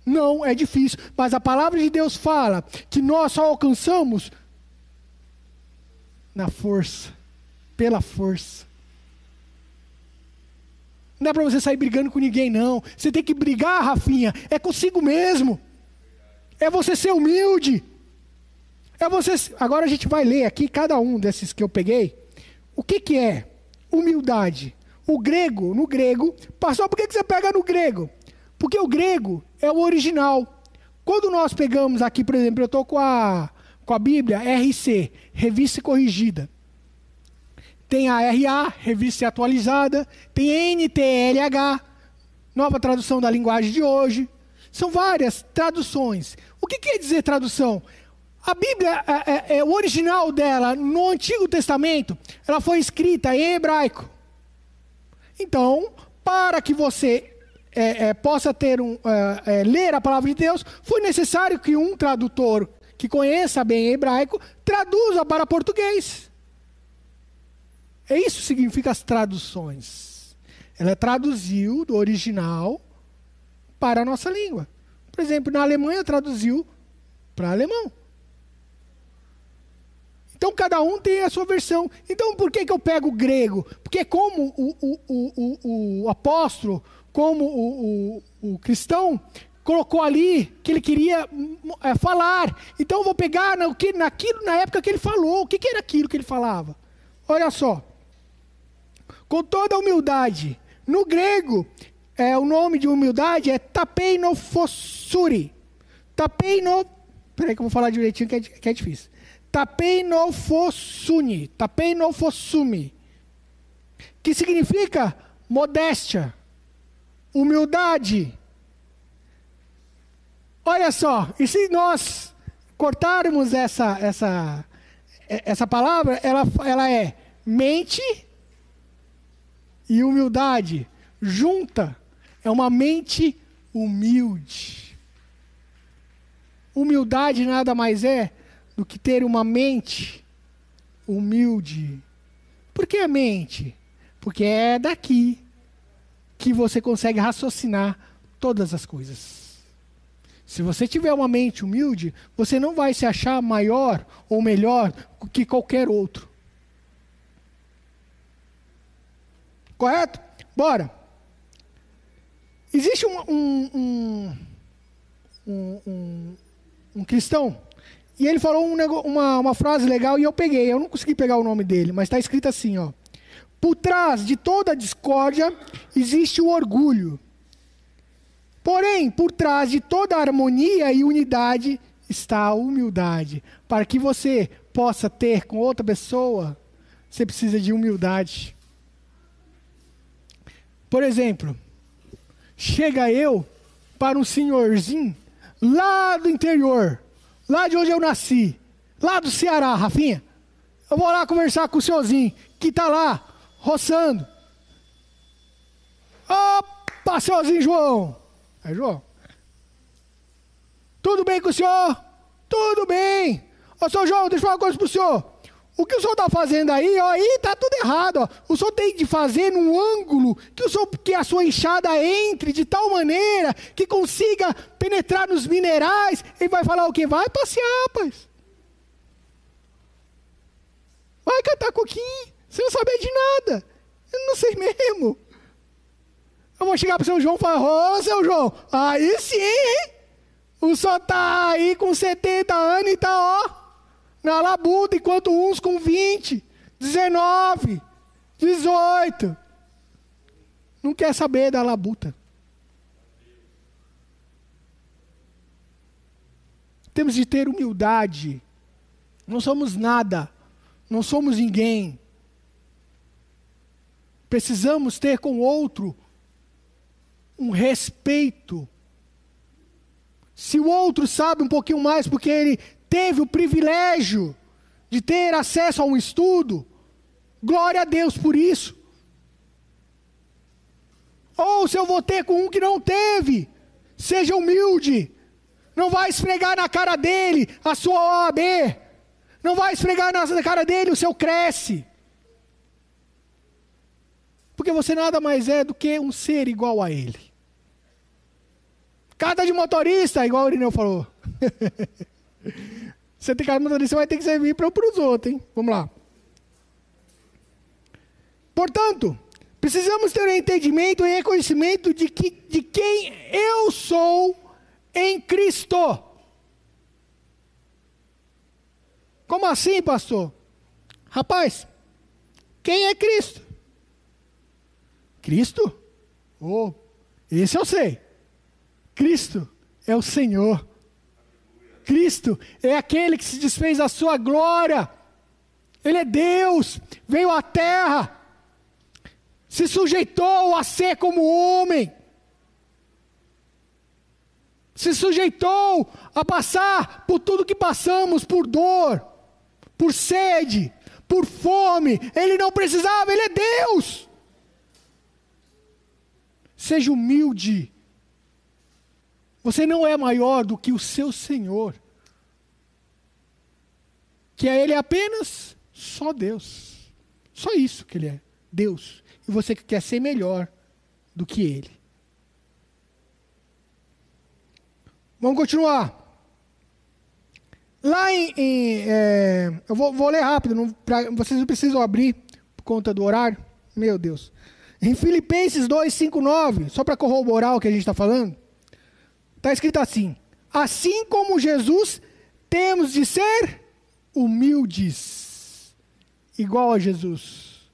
A: Não, é difícil. Mas a palavra de Deus fala que nós só alcançamos na força, pela força. Não dá para você sair brigando com ninguém, não. Você tem que brigar, Rafinha, é consigo mesmo. É você ser humilde. É você. Agora a gente vai ler aqui cada um desses que eu peguei. O que, que é humildade? O grego, no grego, pastor, por que, que você pega no grego? Porque o grego é o original. Quando nós pegamos aqui, por exemplo, eu estou com a com a Bíblia, RC, revista corrigida. Tem a RA, revista atualizada. Tem NTLH, nova tradução da linguagem de hoje. São várias traduções. O que quer dizer tradução? A Bíblia, é, é, é, o original dela, no Antigo Testamento, ela foi escrita em hebraico. Então, para que você é, é possa ter um, é, ler a palavra de Deus, foi necessário que um tradutor que conheça bem hebraico, traduza para português. É isso significa as traduções. Ela traduziu do original para a nossa língua. Por exemplo, na Alemanha traduziu para alemão. Então cada um tem a sua versão. Então por que, que eu pego o grego? Porque como o, o, o, o apóstolo, como o, cristão, colocou ali que ele queria é, falar. Então eu vou pegar que, naquilo, na época que ele falou. O que, que era aquilo que ele falava? Olha só. Com toda humildade. No grego, é, o nome de humildade é tapeinofosuri. Tapeino. Peraí que eu vou falar direitinho que é, que é difícil. Tapeinofosuni. Tapeinofosumi. Que significa modéstia, humildade. Olha só, e se nós cortarmos essa, essa, essa palavra, ela, ela é mente e humildade. Junta. É uma mente humilde. Humildade nada mais é do que ter uma mente humilde. Por que mente? Porque é daqui que você consegue raciocinar todas as coisas. Se você tiver uma mente humilde, você não vai se achar maior ou melhor que qualquer outro. Correto? Bora. Existe um, um, um, um, um cristão e ele falou uma, uma frase legal e eu peguei. Eu não consegui pegar o nome dele, mas está escrito assim, ó. Por trás de toda discórdia existe o orgulho. Porém, por trás de toda harmonia e unidade está a humildade. Para que você possa ter com outra pessoa, você precisa de humildade. Por exemplo, chega eu para um senhorzinho lá do interior, lá de onde eu nasci, lá do Ceará, Rafinha. Eu vou lá conversar com o senhorzinho que está lá, roçando. Opa, senhorzinho João. Aí, João. Tudo bem com o senhor? Tudo bem. Ô, senhor João, deixa eu falar uma coisa para o senhor. O que o senhor está fazendo aí, ó, aí está tudo errado. Ó. O senhor tem de fazer num ângulo que, o senhor, que a sua enxada entre de tal maneira que consiga penetrar nos minerais. Ele vai falar o quê? Vai passear, rapaz. Vai cantar coquinho. Você não sabe de nada. Eu não sei mesmo. Eu vou chegar para o seu João e falar, ô, oh, seu João, aí sim, hein? O senhor tá aí com 70 anos e tá, ó na labuta, enquanto uns com 20, 19, 18. Não quer saber da labuta. Temos de ter humildade. Não somos nada. Não somos ninguém. Precisamos ter com o outro um respeito. Se o outro sabe um pouquinho mais porque ele teve o privilégio de ter acesso a um estudo, glória a Deus por isso. Ou se eu vou ter com um que não teve, seja humilde. Não vai esfregar na cara dele a sua OAB. Não vai esfregar na cara dele o seu cresce. Porque você nada mais é do que um ser igual a ele. Cada de motorista, igual o Irineu falou. Você tem cara de você vai ter que servir para os outros, hein? Vamos lá. Portanto, precisamos ter um entendimento e reconhecimento de, que, de quem eu sou em Cristo. Como assim, pastor? Rapaz, quem é Cristo? Cristo? Oh, esse eu sei. Cristo é o Senhor. Cristo é aquele que se desfez da sua glória. Ele é Deus, veio à terra, se sujeitou a ser como homem, se sujeitou a passar por tudo que passamos, por dor, por sede, por fome. Ele não precisava, ele é Deus. Seja humilde você não é maior do que o seu Senhor. Que é Ele apenas só Deus. Só isso que Ele é. Deus. E você que quer ser melhor do que Ele. Vamos continuar. Lá em. em é, eu vou, vou, ler rápido, não, pra, vocês não precisam abrir por conta do horário. Meu Deus. Em Filipenses 2, 5, 9, só para corroborar o que a gente está falando. Está escrito assim: assim como Jesus, temos de ser humildes, igual a Jesus.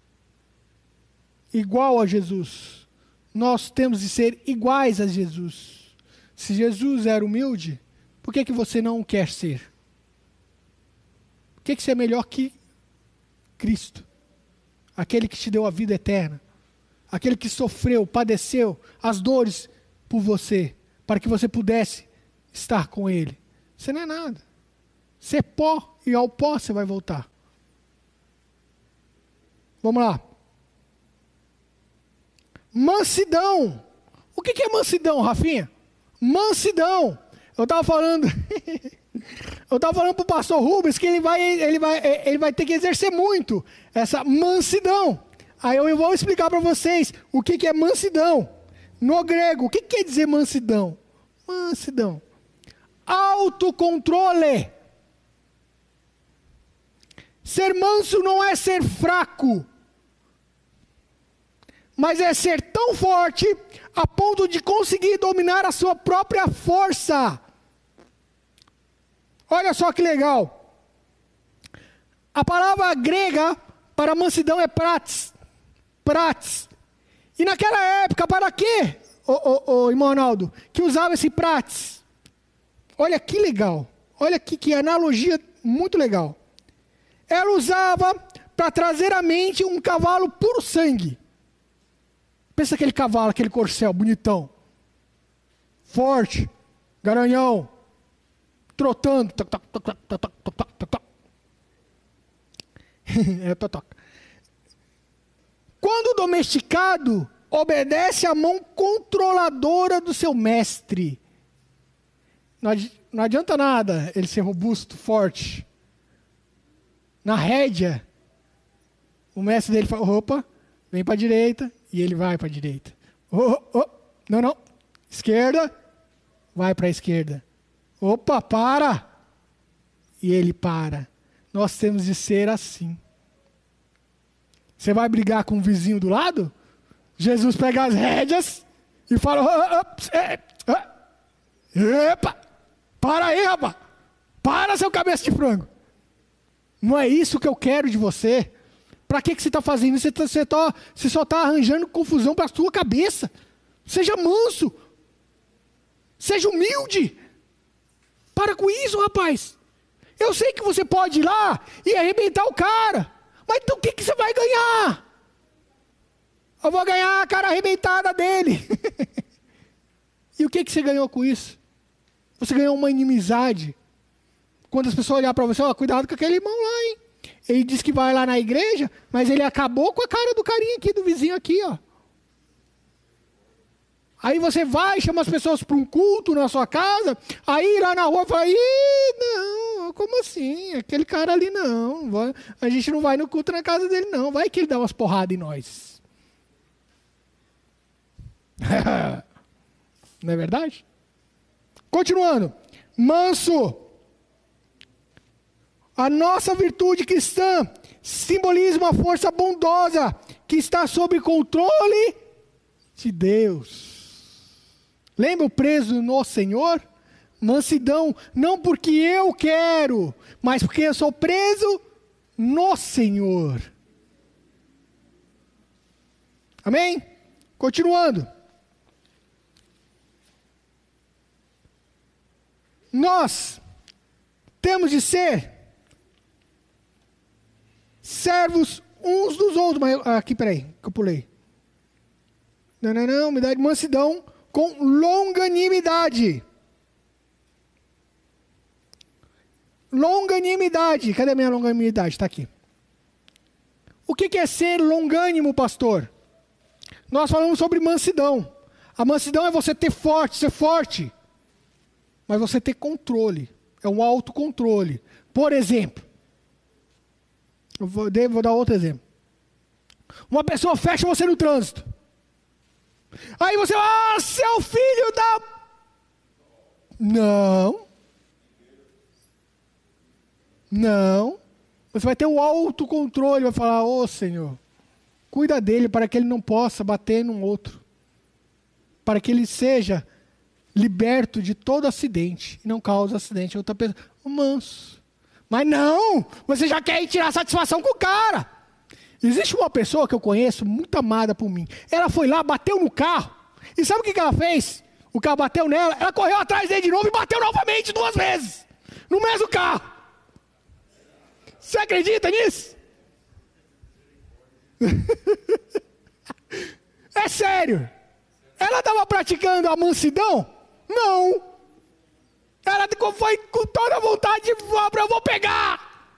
A: Igual a Jesus. Nós temos de ser iguais a Jesus. Se Jesus era humilde, por que, que você não quer ser? Por que, que você é melhor que Cristo? Aquele que te deu a vida eterna. Aquele que sofreu, padeceu as dores por você, para que você pudesse estar com Ele. Você não é nada. Você é pó e ao pó você vai voltar. Vamos lá. Mansidão. O que é mansidão, Rafinha? Mansidão. Eu estava falando. eu estava falando para o pastor Rubens que ele vai, ele, vai, ele vai ter que exercer muito essa mansidão. Aí eu vou explicar para vocês o que, que é mansidão. No grego, o que, que quer dizer mansidão? Mansidão. Autocontrole. Ser manso não é ser fraco, mas é ser tão forte a ponto de conseguir dominar a sua própria força. Olha só que legal. A palavra grega para mansidão é prates. Prates. E naquela época, para quê, ô, irmão Arnaldo, que usava esse prates? Olha que legal. Olha que, que analogia muito legal. Ela usava para trazer à mente um cavalo puro sangue. Pensa aquele cavalo, aquele corcel bonitão. Forte, garanhão, trotando. é, Quando domesticado, obedece à mão controladora do seu mestre. Não adianta nada ele ser robusto, forte. Na rédea, o mestre dele fala: opa, vem para a direita, e ele vai para a direita. Oh, oh, não, não, esquerda, vai para a esquerda. Opa, para! E ele para. Nós temos de ser assim. Você vai brigar com o vizinho do lado? Jesus pega as rédeas e fala: é, Epa! Para aí, rapaz! Para, seu cabeça de frango! Não é isso que eu quero de você. Para que, que você está fazendo isso? Tá, você, tá, você só está arranjando confusão para a sua cabeça. Seja manso. Seja humilde. Para com isso, rapaz. Eu sei que você pode ir lá e arrebentar o cara. Mas então o que, que você vai ganhar? Eu vou ganhar a cara arrebentada dele. e o que, que você ganhou com isso? Você ganhou uma inimizade. Quando as pessoas olharem para você, ó, cuidado com aquele irmão lá, hein? Ele diz que vai lá na igreja, mas ele acabou com a cara do carinha aqui, do vizinho aqui, ó. Aí você vai, chama as pessoas para um culto na sua casa, aí lá na rua fala, Ih, não, como assim? Aquele cara ali não, a gente não vai no culto na casa dele não, vai que ele dá umas porradas em nós. não é verdade? Continuando, manso, a nossa virtude cristã simboliza uma força bondosa que está sob controle de Deus. Lembra o preso no Senhor? Mansidão, não porque eu quero, mas porque eu sou preso no Senhor. Amém? Continuando. Nós temos de ser servos uns dos outros. Mas, aqui, peraí, que eu pulei. Não, não, não, me dá de mansidão com longanimidade. Longanimidade. Cadê a minha longanimidade? Está aqui. O que é ser longânimo, pastor? Nós falamos sobre mansidão. A mansidão é você ter forte, ser forte. Mas você ter controle. É um autocontrole. Por exemplo, eu vou, vou dar outro exemplo. Uma pessoa fecha você no trânsito. Aí você, ah, seu filho da. Não. Não. Você vai ter o autocontrole, vai falar, ô oh, Senhor, cuida dele para que ele não possa bater num outro. Para que ele seja liberto de todo acidente e não cause acidente outra pessoa. O manso. Mas não, você já quer ir tirar satisfação com o cara. Existe uma pessoa que eu conheço, muito amada por mim. Ela foi lá, bateu no carro. E sabe o que, ela fez? O carro bateu nela, ela correu atrás dele de novo e bateu novamente duas vezes. No mesmo carro. Você acredita nisso? é sério. Ela estava praticando a mansidão? Não. Ela foi com toda a vontade de eu vou pegar.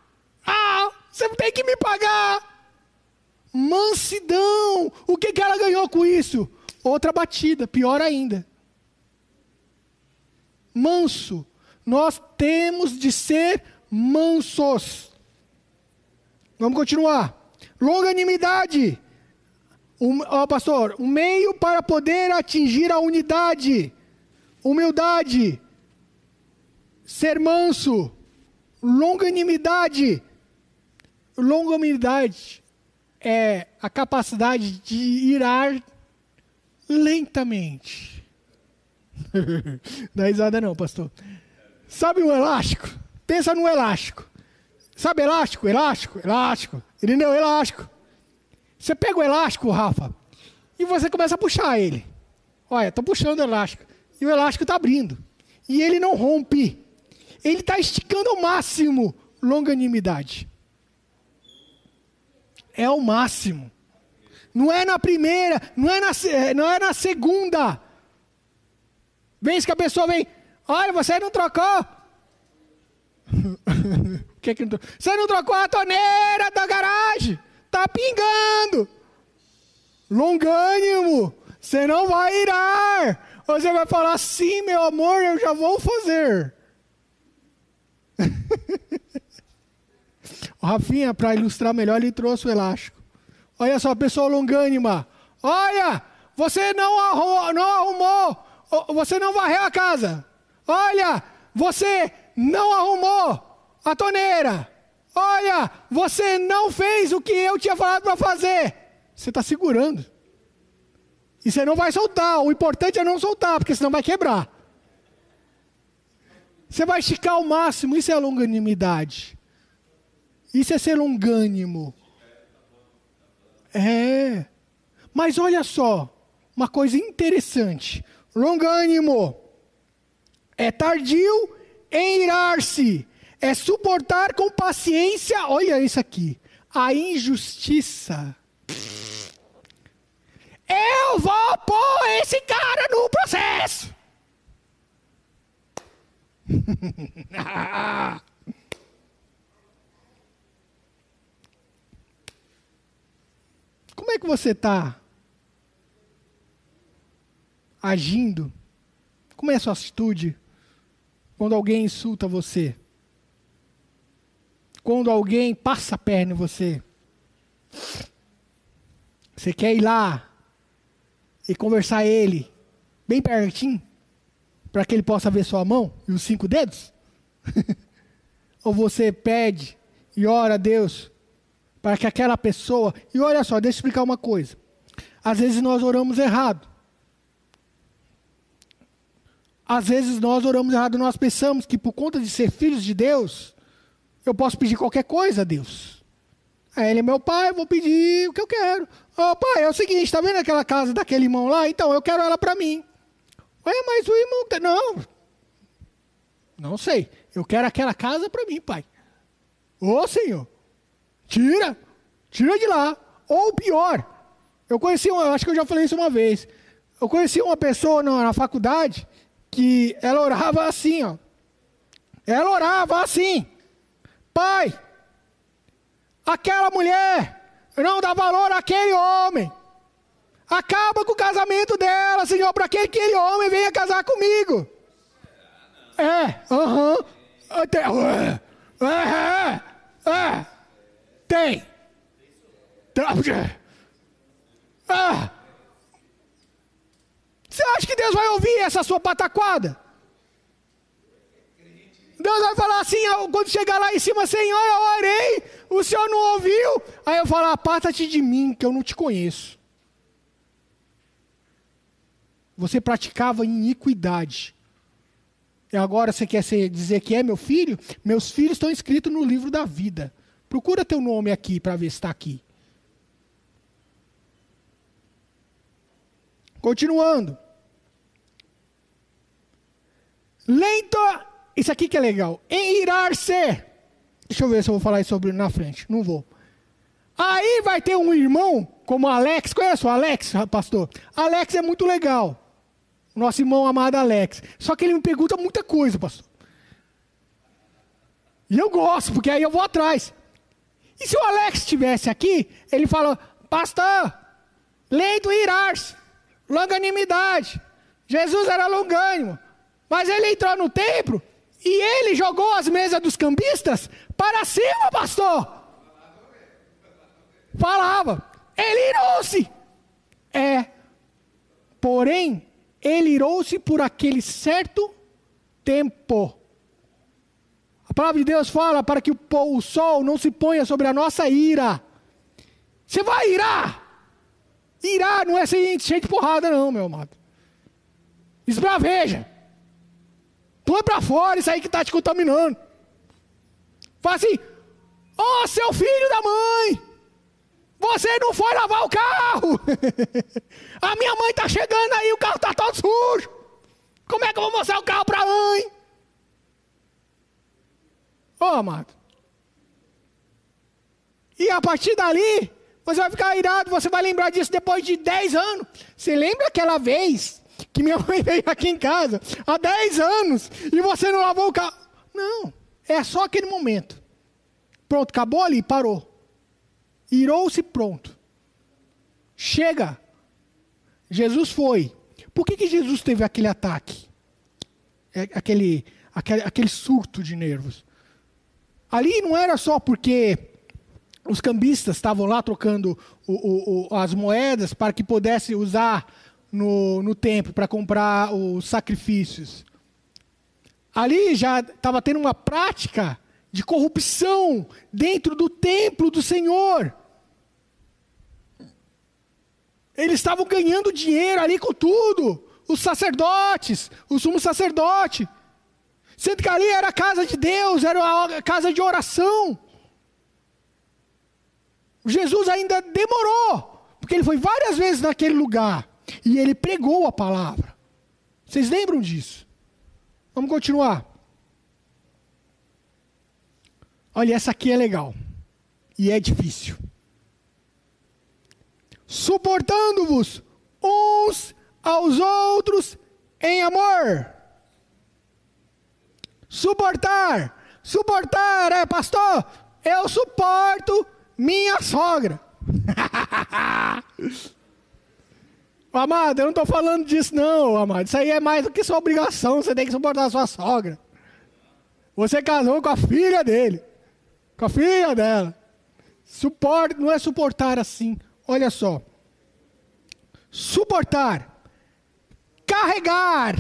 A: Ah, você tem que me pagar. Mansidão. O que, que ela ganhou com isso? Outra batida, pior ainda. Manso. Nós temos de ser mansos. Vamos continuar. Longanimidade. Um, ó, pastor, um meio para poder atingir a unidade. Humildade. Ser manso. Longanimidade. Longanimidade é a capacidade de irar lentamente. é risada não, pastor. Sabe o elástico? Pensa no elástico. Sabe elástico? Elástico, elástico. Ele não elástico. Você pega o elástico, Rafa, e você começa a puxar ele. Olha, estou puxando o elástico. E o elástico está abrindo. E ele não rompe. Ele está esticando ao máximo longanimidade. É o máximo. Não é na primeira, não é na, eh, não é na segunda. Vez que a pessoa vem, olha, você não trocou. que que não Você não trocou a torneira da garagem? Tá pingando. Longânimo. Você não vai irar. Você vai falar, sim, meu amor, eu já vou fazer. o Rafinha, para ilustrar melhor, ele trouxe o elástico. Olha só, pessoa longânima. Olha, você não arrumou, não arrumou, você não varreu a casa. Olha, você não arrumou a torneira. Olha, você não fez o que eu tinha falado para fazer. Você está segurando. E você não vai soltar. O importante é não soltar, porque senão vai quebrar. Você vai esticar ao máximo. Isso é longanimidade. Isso é ser longânimo. É. Mas olha só, uma coisa interessante. Longânimo é tardio em irar-se, é suportar com paciência, olha isso aqui, a injustiça. Eu vou pôr esse cara no processo. Como é que você está agindo? Como é a sua atitude quando alguém insulta você? Quando alguém passa a perna em você? Você quer ir lá e conversar ele bem pertinho? Para que ele possa ver sua mão e os cinco dedos? Ou você pede e ora a Deus para que aquela pessoa. E olha só, deixa eu explicar uma coisa. Às vezes nós oramos errado. Às vezes nós oramos errado, nós pensamos que por conta de ser filhos de Deus, eu posso pedir qualquer coisa a Deus. Ele é meu pai, eu vou pedir o que eu quero. Oh, pai, é o seguinte, está vendo aquela casa daquele irmão lá? Então, eu quero ela para mim. Ué, mas o irmão. Não. Não sei. Eu quero aquela casa para mim, pai. Ô oh, Senhor, tira. Tira de lá. Ou pior, eu conheci, uma, acho que eu já falei isso uma vez. Eu conheci uma pessoa na, na faculdade que ela orava assim, ó. Ela orava assim: Pai, aquela mulher não dá valor àquele homem. Acaba com o casamento dela, Senhor, para que aquele homem venha casar comigo. É, aham. Uh -huh. É, é, é. Tem. Ah. Você acha que Deus vai ouvir essa sua pataquada? Deus vai falar assim, quando chegar lá em cima, Senhor, eu orei, o Senhor não ouviu. Aí eu falo, aparta-te de mim, que eu não te conheço. Você praticava iniquidade. E agora você quer dizer que é meu filho? Meus filhos estão escritos no livro da vida. Procura teu nome aqui para ver se está aqui. Continuando. Lento, isso aqui que é legal. Em irar-se. Deixa eu ver se eu vou falar isso sobre na frente. Não vou. Aí vai ter um irmão, como Alex. Conhece o Alex, pastor? Alex é muito legal. Nosso irmão amado Alex. Só que ele me pergunta muita coisa, pastor. E eu gosto, porque aí eu vou atrás. E se o Alex estivesse aqui, ele fala, pastor, lento irar-se, longanimidade. Jesus era longânimo. Mas ele entrou no templo e ele jogou as mesas dos cambistas para cima, pastor. Falava. Ele irou-se. É. Porém, ele irou-se por aquele certo tempo. A palavra de Deus fala para que o sol não se ponha sobre a nossa ira. Você vai irar. Irar não é cheio de porrada, não, meu amado. Esbraveja. Põe para fora isso aí que está te contaminando. Fala assim: Ó, oh, seu filho da mãe, você não foi lavar o carro. a minha mãe está chegando aí, o carro está todo sujo. Como é que eu vou mostrar o carro para a mãe? Ô, oh, amado. E a partir dali, você vai ficar irado, você vai lembrar disso depois de 10 anos. Você lembra aquela vez que minha mãe veio aqui em casa há 10 anos e você não lavou o carro. Não, é só aquele momento. Pronto, acabou ali, parou. Irou-se, pronto. Chega. Jesus foi. Por que, que Jesus teve aquele ataque? É, aquele, aquele, aquele surto de nervos. Ali não era só porque os cambistas estavam lá trocando o, o, o, as moedas para que pudesse usar no, no templo para comprar os sacrifícios. Ali já estava tendo uma prática de corrupção dentro do templo do Senhor. Eles estavam ganhando dinheiro ali com tudo. Os sacerdotes, o sumo sacerdote. Sendo que ali era a casa de Deus, era a casa de oração. Jesus ainda demorou, porque ele foi várias vezes naquele lugar. E ele pregou a palavra. Vocês lembram disso? Vamos continuar. Olha, essa aqui é legal. E é difícil. Suportando-vos uns aos outros em amor. Suportar. Suportar é, pastor, eu suporto minha sogra. Amado, eu não estou falando disso, não, amado. Isso aí é mais do que sua obrigação. Você tem que suportar a sua sogra. Você casou com a filha dele, com a filha dela. Suporte, não é suportar assim. Olha só. Suportar. Carregar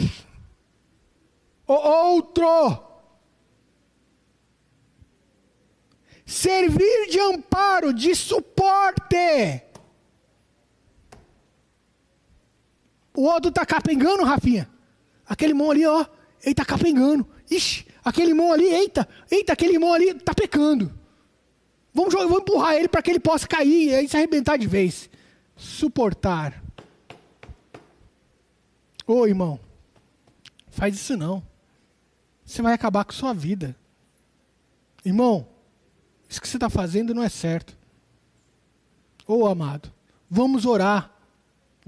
A: o outro. Servir de amparo, de suporte. O outro está capengando, Rafinha. Aquele irmão ali, ó, ele está capengando. Ixi, aquele irmão ali, eita, eita, aquele irmão ali está pecando. Vamos, vamos empurrar ele para que ele possa cair e se arrebentar de vez. Suportar. Ô irmão, faz isso não. Você vai acabar com sua vida. Irmão, isso que você está fazendo não é certo. Ô amado, vamos orar.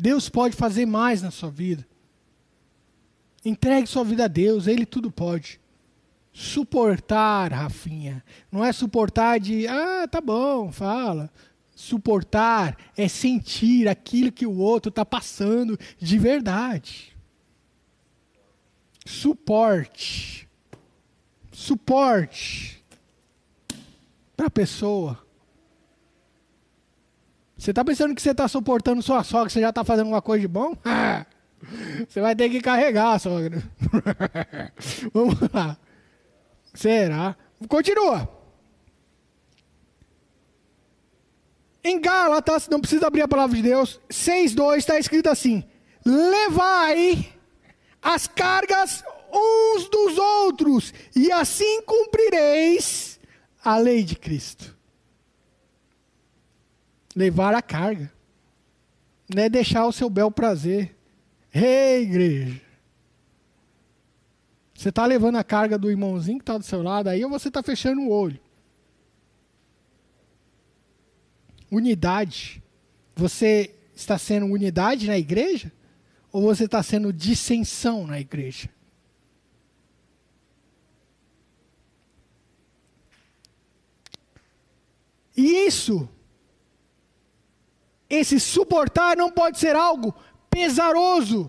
A: Deus pode fazer mais na sua vida. Entregue sua vida a Deus, Ele tudo pode. Suportar, Rafinha, não é suportar de, ah, tá bom, fala. Suportar é sentir aquilo que o outro está passando de verdade. Suporte. Suporte para a pessoa. Você está pensando que você está suportando sua sogra, você já está fazendo uma coisa de bom? você vai ter que carregar a sogra. Vamos lá. Será? Continua. Em Gálatas, não precisa abrir a palavra de Deus, 6,2 está escrito assim: Levai as cargas uns dos outros, e assim cumprireis a lei de Cristo levar a carga. Não é deixar o seu bel prazer. Ei, igreja. Você está levando a carga do irmãozinho que está do seu lado aí ou você está fechando o olho? Unidade. Você está sendo unidade na igreja? Ou você está sendo dissensão na igreja? E isso, esse suportar não pode ser algo pesaroso.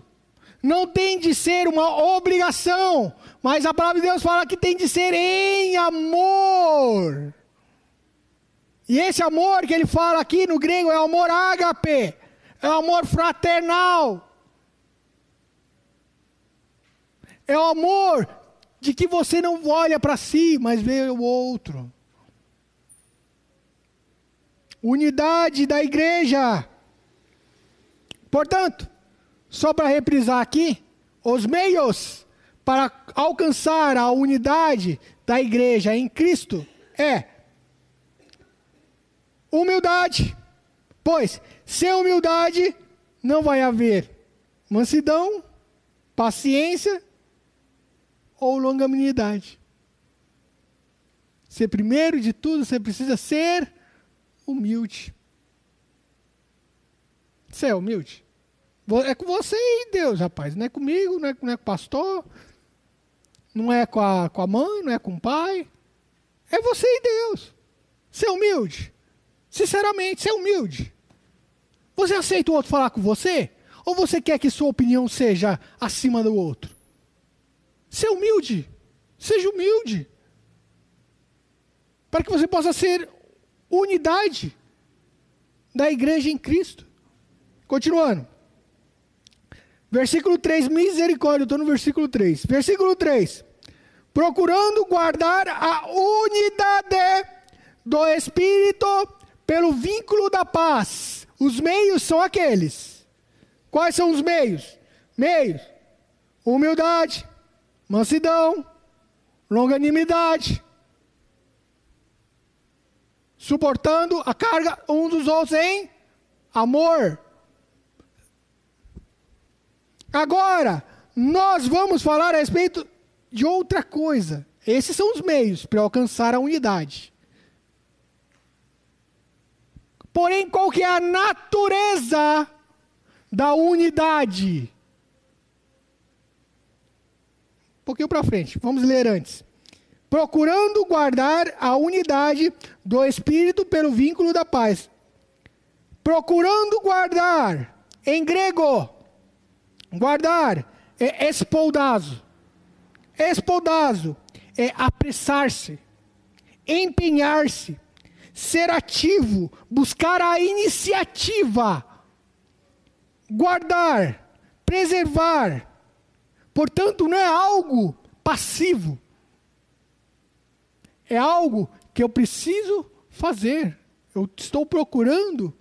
A: Não tem de ser uma obrigação. Mas a palavra de Deus fala que tem de ser em amor. E esse amor que ele fala aqui no grego é amor ágape, é amor fraternal. É o amor de que você não olha para si, mas vê o outro. Unidade da igreja. Portanto, só para reprisar aqui, os meios para alcançar a unidade da igreja em Cristo é humildade. Pois, sem humildade não vai haver mansidão, paciência ou longanimidade. Ser primeiro de tudo, você precisa ser humilde. Você é humilde? É com você e Deus, rapaz. Não é comigo, não é, não é com o pastor, não é com a, com a mãe, não é com o pai. É você e Deus. Ser humilde. Sinceramente, ser humilde. Você aceita o outro falar com você? Ou você quer que sua opinião seja acima do outro? Ser humilde. Seja humilde. Para que você possa ser unidade da igreja em Cristo. Continuando. Versículo 3, misericórdia, estou no versículo 3. Versículo 3. Procurando guardar a unidade do Espírito pelo vínculo da paz. Os meios são aqueles. Quais são os meios? Meios: humildade, mansidão, longanimidade, suportando a carga um dos outros em amor. Agora, nós vamos falar a respeito de outra coisa. Esses são os meios para alcançar a unidade. Porém, qual que é a natureza da unidade? Um pouquinho para frente, vamos ler antes. Procurando guardar a unidade do Espírito pelo vínculo da paz. Procurando guardar, em grego, Guardar é espoldazo. Espoldazo é apressar-se, empenhar-se, ser ativo, buscar a iniciativa. Guardar, preservar. Portanto, não é algo passivo. É algo que eu preciso fazer. Eu estou procurando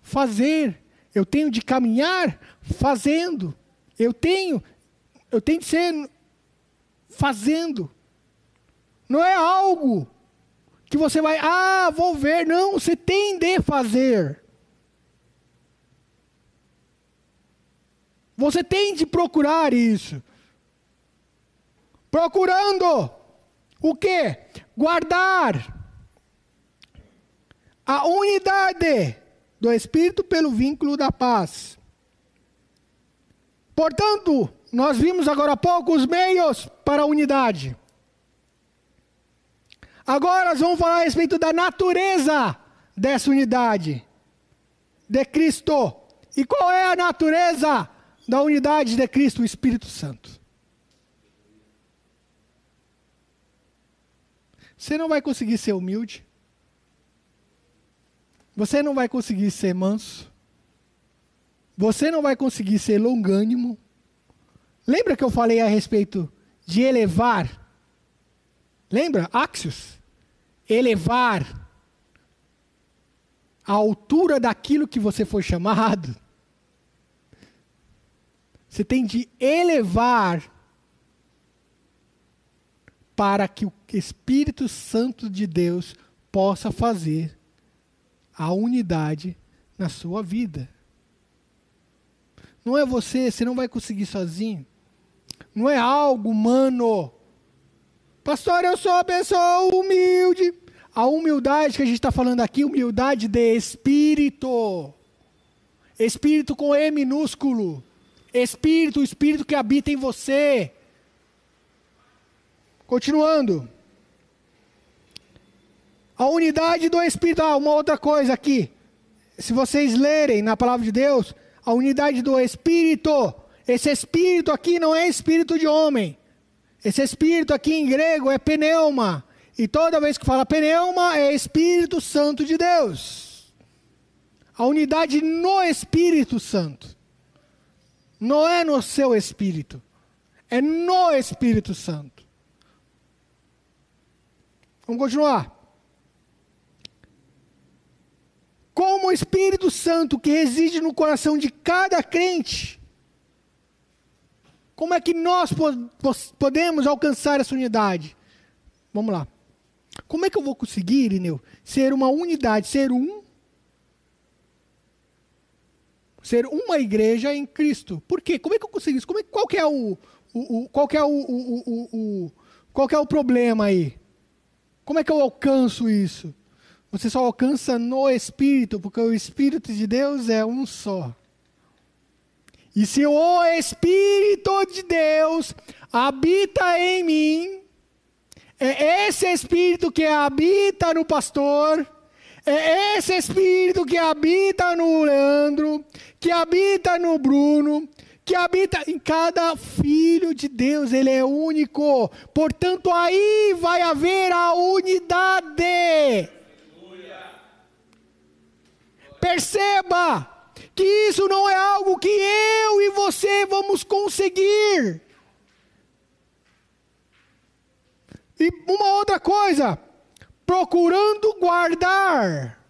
A: fazer. Eu tenho de caminhar fazendo. Eu tenho, eu tenho que ser fazendo. Não é algo que você vai, ah, vou ver. Não, você tem de fazer. Você tem de procurar isso. Procurando o que? Guardar a unidade do Espírito pelo vínculo da paz. Portanto, nós vimos agora há pouco os meios para a unidade. Agora nós vamos falar a respeito da natureza dessa unidade de Cristo. E qual é a natureza da unidade de Cristo, o Espírito Santo? Você não vai conseguir ser humilde. Você não vai conseguir ser manso. Você não vai conseguir ser longânimo. Lembra que eu falei a respeito de elevar? Lembra? Axios. Elevar a altura daquilo que você foi chamado. Você tem de elevar para que o Espírito Santo de Deus possa fazer a unidade na sua vida. Não é você, você não vai conseguir sozinho. Não é algo humano. Pastor, eu sou uma pessoa humilde. A humildade que a gente está falando aqui, humildade de espírito. Espírito com E minúsculo. Espírito, o espírito que habita em você. Continuando. A unidade do espírito. Ah, uma outra coisa aqui. Se vocês lerem na palavra de Deus, a unidade do espírito. Esse espírito aqui não é espírito de homem. Esse espírito aqui em grego é pneuma. E toda vez que fala pneuma, é Espírito Santo de Deus. A unidade no Espírito Santo. Não é no seu espírito. É no Espírito Santo. Vamos continuar. Como o Espírito Santo que reside no coração de cada crente como é que nós podemos alcançar essa unidade? Vamos lá. Como é que eu vou conseguir, Irineu, ser uma unidade, ser um? Ser uma igreja em Cristo. Por quê? Como é que eu consigo isso? Como é, qual que é o, o, o qual que é o, o, o, qual que é o problema aí? Como é que eu alcanço isso? Você só alcança no Espírito, porque o Espírito de Deus é um só. E se o Espírito de Deus habita em mim, é esse Espírito que habita no pastor, é esse Espírito que habita no Leandro, que habita no Bruno, que habita em cada filho de Deus, ele é único. Portanto, aí vai haver a unidade. Perceba, que isso não é algo que eu e você vamos conseguir. E uma outra coisa, procurando guardar.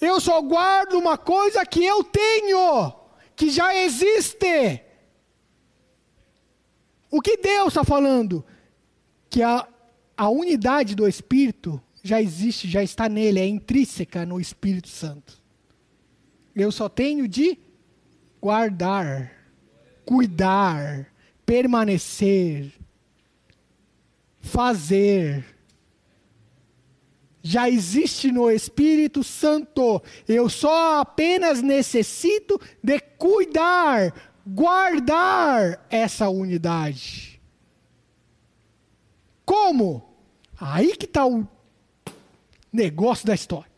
A: Eu só guardo uma coisa que eu tenho, que já existe. O que Deus está falando? Que a, a unidade do Espírito já existe, já está nele, é intrínseca no Espírito Santo. Eu só tenho de guardar, cuidar, permanecer, fazer. Já existe no Espírito Santo. Eu só apenas necessito de cuidar, guardar essa unidade. Como? Aí que está o negócio da história.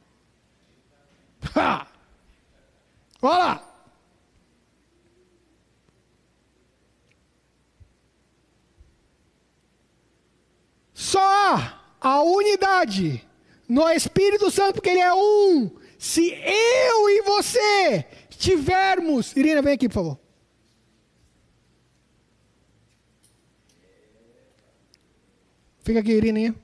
A: Ha! Olha lá. Só a unidade no Espírito Santo, porque Ele é um. Se eu e você tivermos. Irina, vem aqui, por favor. Fica aqui, Irina.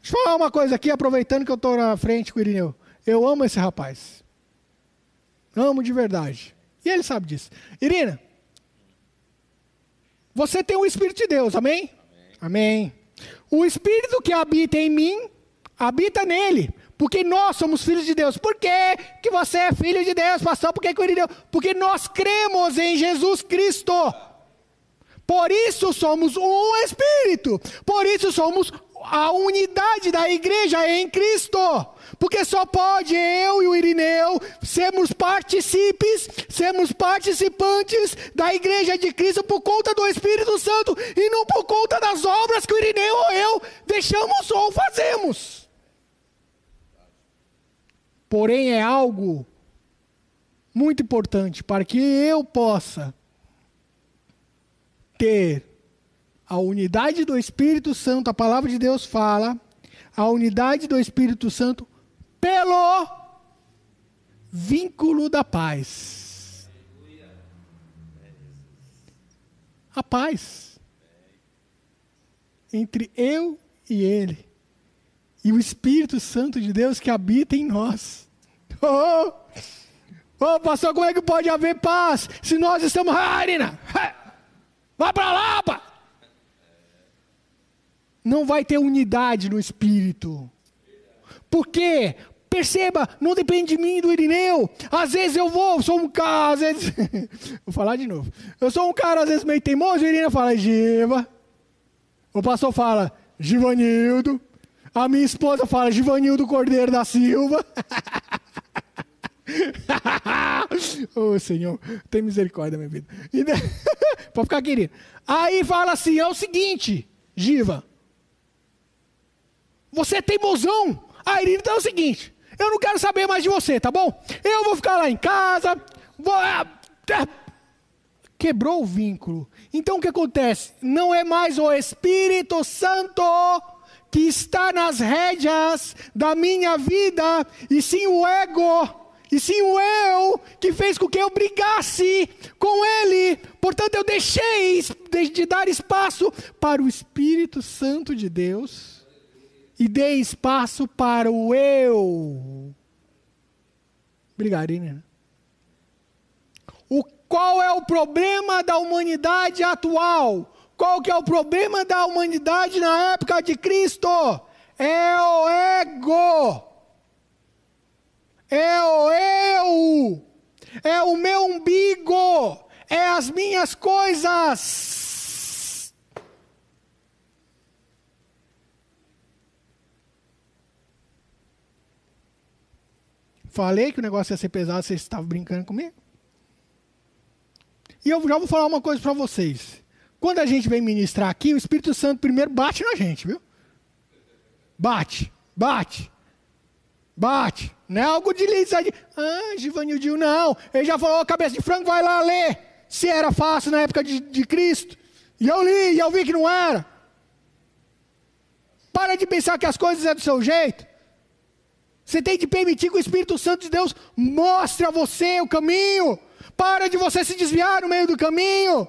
A: Deixa eu falar uma coisa aqui, aproveitando que eu estou na frente com o Irineu. Eu amo esse rapaz. Amo de verdade. E ele sabe disso. Irina, você tem o Espírito de Deus, amém? Amém. amém. O Espírito que habita em mim, habita nele. Porque nós somos filhos de Deus. Por que, que você é filho de Deus, pastor? Por que? Porque nós cremos em Jesus Cristo. Por isso somos um Espírito. Por isso somos a unidade da igreja em Cristo. Porque só pode eu e o Irineu sermos participes, sermos participantes da igreja de Cristo por conta do Espírito Santo e não por conta das obras que o Irineu ou eu deixamos ou fazemos. Porém, é algo muito importante para que eu possa ter a unidade do Espírito Santo, a palavra de Deus fala, a unidade do Espírito Santo pelo vínculo da paz. A paz entre eu e ele e o Espírito Santo de Deus que habita em nós. Oh, oh pastor, como é que pode haver paz se nós estamos. Ah, vai para lá, pá. Não vai ter unidade no Espírito. Por quê? Perceba, não depende de mim do Irineu. Às vezes eu vou, sou um cara, às vezes. vou falar de novo. Eu sou um cara, às vezes, meio teimoso, o Irineu fala, Giva. O pastor fala, Givanildo. A minha esposa fala, Givanildo Cordeiro da Silva. Oh, Senhor, tem misericórdia da minha vida. Pode ficar querido. Aí fala assim: é o seguinte, Giva. Você é teimosão. Aí então é o seguinte: eu não quero saber mais de você, tá bom? Eu vou ficar lá em casa. Vou... Ah, ah. Quebrou o vínculo. Então o que acontece? Não é mais o Espírito Santo que está nas rédeas da minha vida, e sim o ego e sim o eu que fez com que eu brigasse com ele. Portanto, eu deixei de dar espaço para o Espírito Santo de Deus e dei espaço para o eu. Obrigado, né? O qual é o problema da humanidade atual? Qual que é o problema da humanidade na época de Cristo? É o ego é o eu, é o meu umbigo, é as minhas coisas. Falei que o negócio ia ser pesado, vocês estavam brincando comigo. E eu já vou falar uma coisa para vocês. Quando a gente vem ministrar aqui, o Espírito Santo primeiro bate na gente, viu? Bate, bate. Bate. Não é algo de lisa de. Ah, Givanildinho, não. Ele já falou, cabeça de frango, vai lá ler. Se era fácil na época de, de Cristo. E eu li, e eu vi que não era. Para de pensar que as coisas é do seu jeito. Você tem de permitir que o Espírito Santo de Deus mostre a você o caminho. Para de você se desviar no meio do caminho.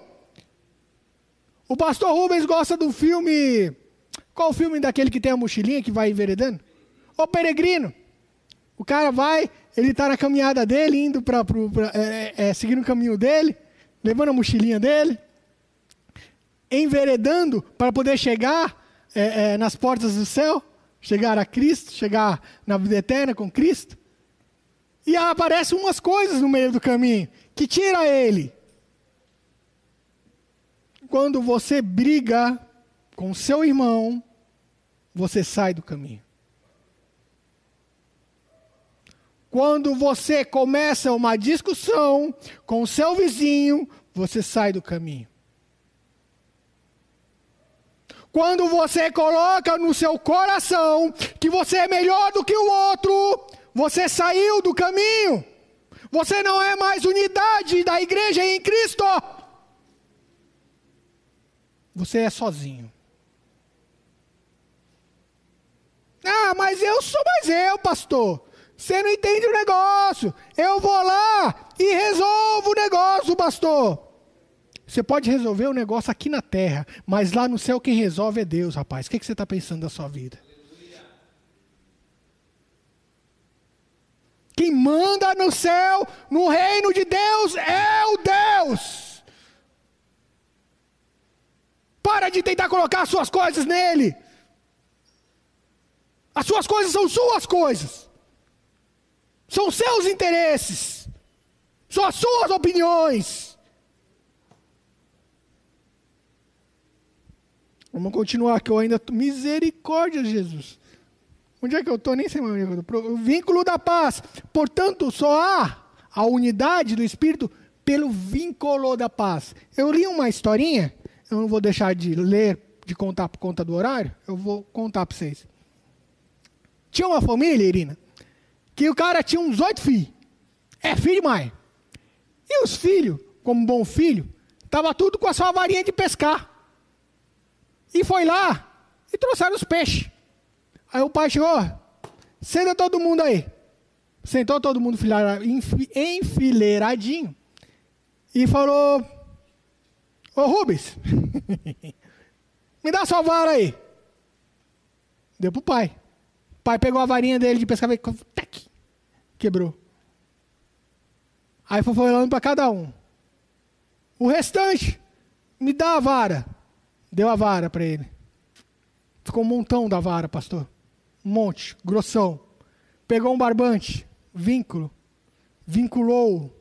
A: O pastor Rubens gosta do filme. Qual o filme daquele que tem a mochilinha que vai enveredando? O Peregrino. O cara vai, ele está na caminhada dele, indo para. É, é, é, seguindo o caminho dele, levando a mochilinha dele, enveredando para poder chegar é, é, nas portas do céu, chegar a Cristo, chegar na vida eterna com Cristo. E aparecem umas coisas no meio do caminho que tira ele. Quando você briga com seu irmão, você sai do caminho. Quando você começa uma discussão com seu vizinho, você sai do caminho. Quando você coloca no seu coração que você é melhor do que o outro, você saiu do caminho. Você não é mais unidade da igreja em Cristo. Você é sozinho. Ah, mas eu sou mais eu, pastor. Você não entende o negócio. Eu vou lá e resolvo o negócio, pastor. Você pode resolver o negócio aqui na terra, mas lá no céu quem resolve é Deus, rapaz. O que, que você está pensando da sua vida? Quem manda no céu, no reino de Deus, é o Deus. Para de tentar colocar as suas coisas nele. As suas coisas são suas coisas. São seus interesses. São as suas opiniões. Vamos continuar, que eu ainda. Misericórdia, Jesus. Onde é que eu estou? Nem sei mais onde é eu estou. Vínculo da paz. Portanto, só há a unidade do Espírito pelo vínculo da paz. Eu li uma historinha, eu não vou deixar de ler, de contar por conta do horário, eu vou contar para vocês. Tinha uma família, Irina, que o cara tinha uns oito filhos. É filho demais. E os filhos, como bom filho, estava tudo com a sua varinha de pescar. E foi lá e trouxeram os peixes. Aí o pai chegou, senta todo mundo aí. Sentou todo mundo enfileiradinho. E falou, ô Rubens, me dá sua vara aí. Deu pro pai. O pai pegou a varinha dele de pescar e quebrou. Aí foi falando para cada um. O restante, me dá a vara. Deu a vara para ele. Ficou um montão da vara, pastor. Um monte, grossão. Pegou um barbante, vínculo. Vinculou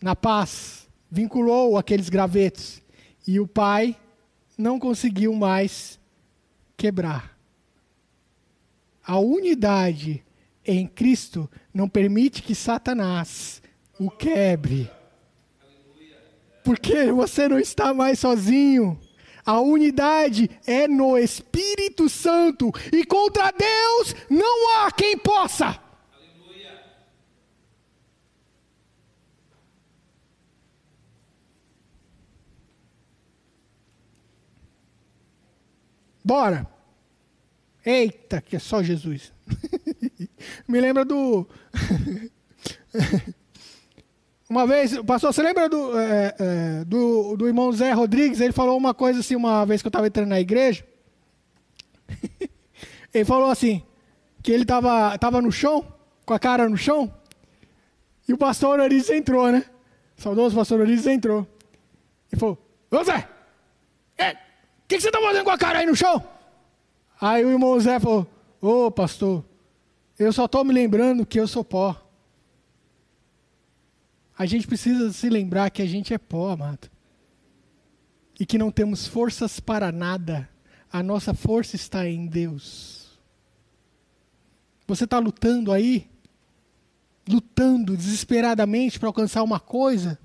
A: na paz. Vinculou aqueles gravetos. E o pai não conseguiu mais quebrar. A unidade em Cristo não permite que Satanás o quebre. Porque você não está mais sozinho. A unidade é no Espírito Santo. E contra Deus não há quem possa. Bora. Eita, que é só Jesus. Me lembra do. Uma vez, pastor, você lembra do, é, é, do, do, irmão Zé Rodrigues? Ele falou uma coisa assim, uma vez que eu estava entrando na igreja. ele falou assim: que ele estava tava no chão, com a cara no chão, e o pastor Oriz entrou, né? O saudoso pastor Oriz entrou. E falou: Ô Zé, é, o que, que, você está fazendo com a cara aí no chão? Aí o irmão Zé falou: Ô pastor, eu só estou me lembrando que eu sou pó. A gente precisa se lembrar que a gente é pó, amado. E que não temos forças para nada. A nossa força está em Deus. Você está lutando aí? Lutando desesperadamente para alcançar uma coisa?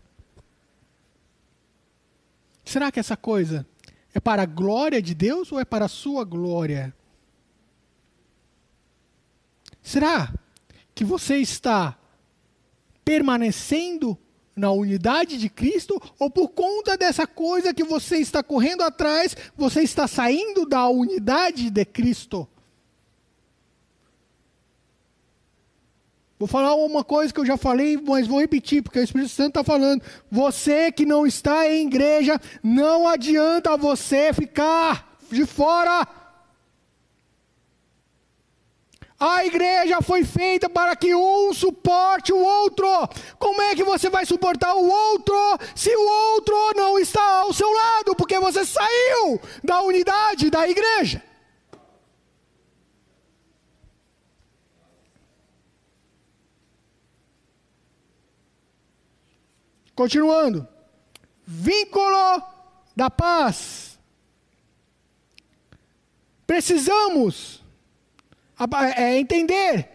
A: Será que essa coisa é para a glória de Deus ou é para a sua glória? Será que você está permanecendo na unidade de Cristo ou por conta dessa coisa que você está correndo atrás, você está saindo da unidade de Cristo? Vou falar uma coisa que eu já falei, mas vou repetir, porque o Espírito Santo está falando. Você que não está em igreja, não adianta você ficar de fora. A igreja foi feita para que um suporte o outro. Como é que você vai suportar o outro se o outro não está ao seu lado? Porque você saiu da unidade da igreja. Continuando. Vínculo da paz. Precisamos é, entender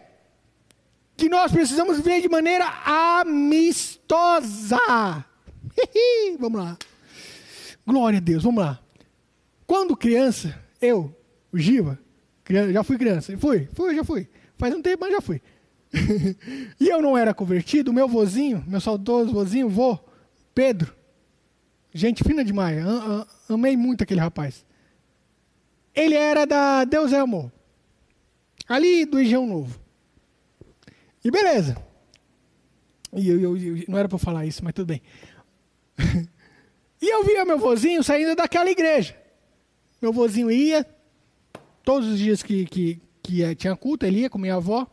A: que nós precisamos viver de maneira amistosa. vamos lá. Glória a Deus, vamos lá. Quando criança, eu, o Giva, já fui criança. Fui, fui, já fui. Faz um tempo, mas já fui. e eu não era convertido, meu vozinho, meu saudoso vozinho, vô, Pedro, gente fina demais, amei muito aquele rapaz. Ele era da Deus é Amor, ali do Engenho Novo. E beleza. E eu, eu, eu não era para falar isso, mas tudo bem. e eu via meu vozinho saindo daquela igreja. Meu vozinho ia, todos os dias que, que, que tinha culto, ele ia com minha avó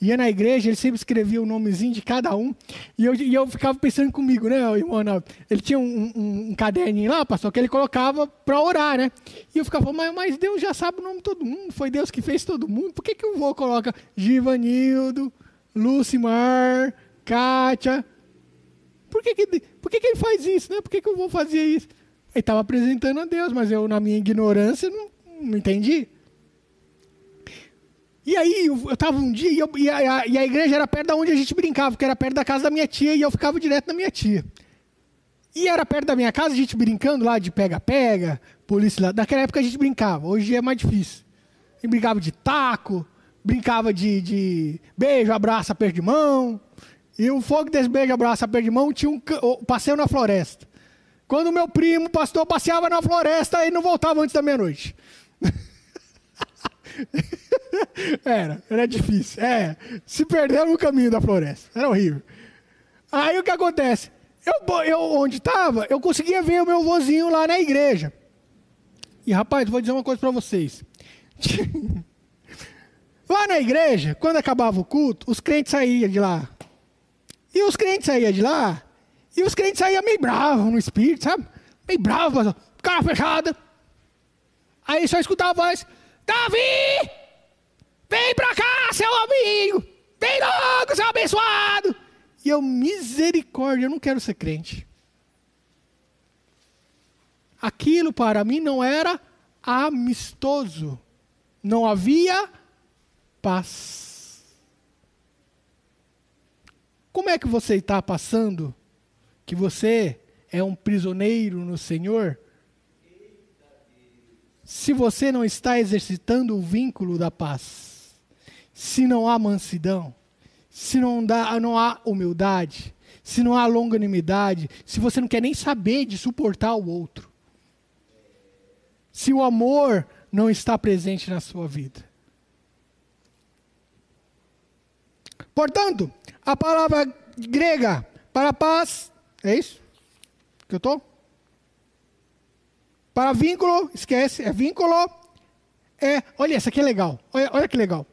A: ia na igreja, ele sempre escrevia o nomezinho de cada um, e eu, e eu ficava pensando comigo, né, irmão? Ele tinha um, um, um, caderninho lá, pastor, que ele colocava para orar, né? E eu ficava, mas, mas, Deus já sabe o nome de todo mundo, foi Deus que fez todo mundo, por que, que o vô coloca Givanildo, Lucimar, Kátia? Por que, que, por que, que ele faz isso, né? Por que, que o vô fazia isso? Ele estava apresentando a Deus, mas eu, na minha ignorância, não, não entendi. E aí, eu estava um dia e, eu, e, a, e, a, igreja era perto da onde a gente brincava, que era perto da casa da minha tia, e eu ficava direto na minha tia. E era perto da minha casa, a gente brincando lá de pega-pega, polícia lá. Naquela época a gente brincava, hoje é mais difícil. Gente brincava de taco, brincava de, de beijo, abraço, aperto de mão. E o fogo desse beijo, abraço, aperto de mão tinha um passeio na floresta. Quando o meu primo, pastor, passeava na floresta, ele não voltava antes da meia-noite. era, era difícil. É, se perdeu no caminho da floresta. Era horrível. Aí o que acontece? Eu, eu onde estava, eu conseguia ver o meu vozinho lá na igreja. E rapaz, vou dizer uma coisa para vocês. lá na igreja, quando acabava o culto, os crentes saíam de lá. E os crentes saíam de lá, e os crentes saíam meio bravos no espírito, sabe? Meio bravos, cara fechada. Aí só escutava a voz: Davi! Vem pra cá, seu amigo! Vem logo, seu abençoado! E eu, misericórdia, eu não quero ser crente. aquilo para mim não era amistoso. Não havia paz. Como é que você está passando? Que você é um prisioneiro no Senhor? Se você não está exercitando o vínculo da paz, se não há mansidão, se não, dá, não há humildade, se não há longanimidade, se você não quer nem saber de suportar o outro, se o amor não está presente na sua vida. Portanto, a palavra grega para paz, é isso que eu estou? Para vínculo, esquece, é vínculo. É, olha, essa aqui é legal. Olha, olha que legal.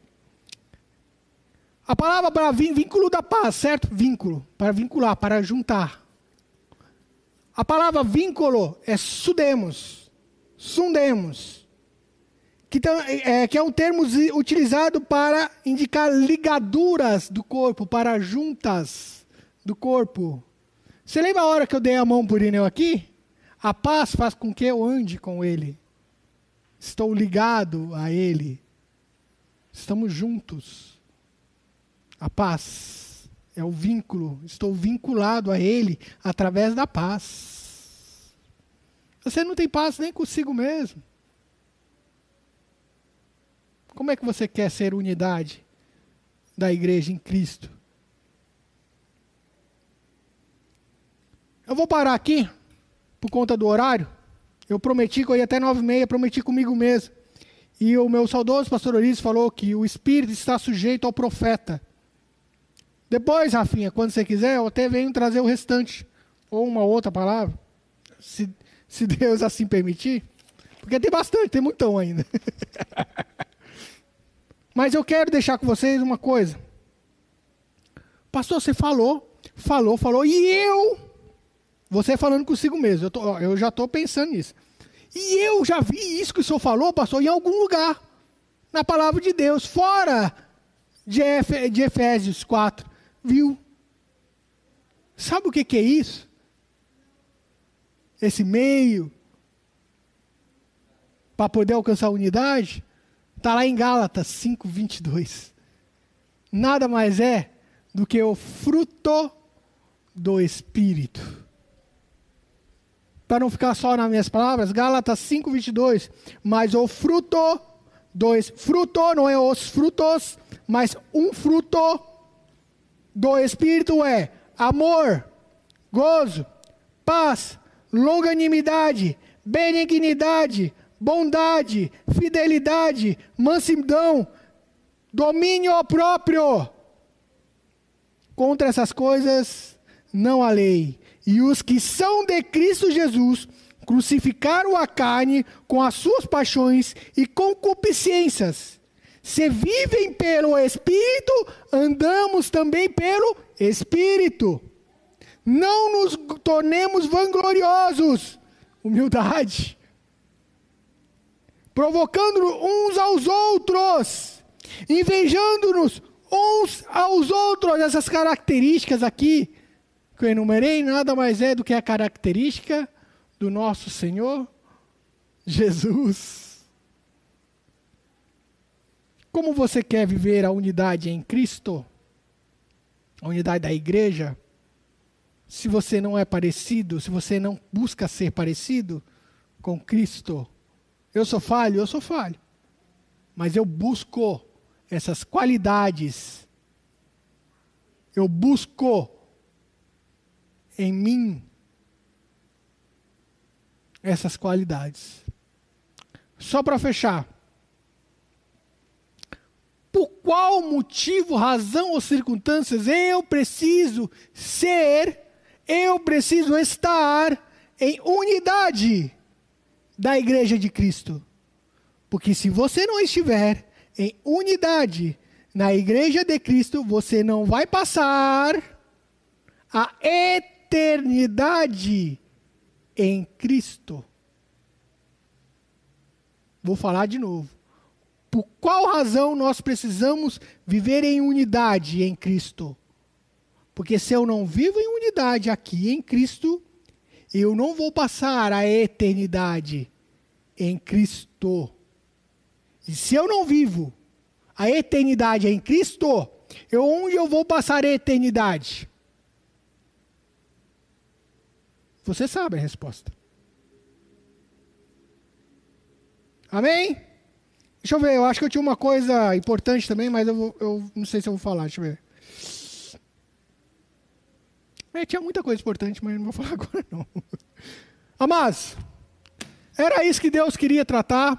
A: A palavra para vínculo da paz, certo? Vínculo, para vincular, para juntar. A palavra vínculo é sudemos, sundemos que, é, que é um termo utilizado para indicar ligaduras do corpo, para juntas do corpo. Você lembra a hora que eu dei a mão por Ineu aqui? A paz faz com que eu ande com ele. Estou ligado a ele. Estamos juntos. A paz é o vínculo. Estou vinculado a ele através da paz. Você não tem paz nem consigo mesmo. Como é que você quer ser unidade da igreja em Cristo? Eu vou parar aqui, por conta do horário. Eu prometi que eu ia até nove e meia, prometi comigo mesmo. E o meu saudoso pastor Ulisses falou que o Espírito está sujeito ao profeta. Depois, Rafinha, quando você quiser, eu até venho trazer o restante. Ou uma outra palavra. Se, se Deus assim permitir. Porque tem bastante, tem muitão ainda. Mas eu quero deixar com vocês uma coisa. Pastor, você falou, falou, falou, e eu? Você falando consigo mesmo, eu, tô, eu já estou pensando nisso. E eu já vi isso que o senhor falou, pastor, em algum lugar, na palavra de Deus, fora de, de Efésios 4. Viu? Sabe o que, que é isso? Esse meio para poder alcançar a unidade? Está lá em Gálatas 5, 22. Nada mais é do que o fruto do Espírito. Para não ficar só nas minhas palavras, Gálatas 5, 22. Mas o fruto do fruto não é os frutos, mas um fruto do Espírito é amor, gozo, paz, longanimidade, benignidade, bondade, fidelidade, mansidão, domínio próprio. Contra essas coisas não há lei. E os que são de Cristo Jesus crucificaram a carne com as suas paixões e concupiscências. Se vivem pelo Espírito, andamos também pelo Espírito. Não nos tornemos vangloriosos. Humildade provocando uns aos outros, invejando-nos uns aos outros. Essas características aqui que eu enumerei nada mais é do que a característica do nosso Senhor Jesus. Como você quer viver a unidade em Cristo? A unidade da igreja? Se você não é parecido, se você não busca ser parecido com Cristo, eu sou falho, eu sou falho. Mas eu busco essas qualidades. Eu busco em mim essas qualidades. Só para fechar. Por qual motivo, razão ou circunstâncias eu preciso ser, eu preciso estar em unidade da igreja de Cristo. Porque se você não estiver em unidade na igreja de Cristo, você não vai passar a eternidade em Cristo. Vou falar de novo. Por qual razão nós precisamos viver em unidade em Cristo? Porque se eu não vivo em unidade aqui em Cristo, eu não vou passar a eternidade em Cristo. E se eu não vivo a eternidade em Cristo, eu, onde eu vou passar a eternidade? Você sabe a resposta. Amém? Deixa eu ver, eu acho que eu tinha uma coisa importante também, mas eu, vou, eu não sei se eu vou falar, deixa eu ver. É, tinha muita coisa importante, mas não vou falar agora não. Amados, era isso que Deus queria tratar.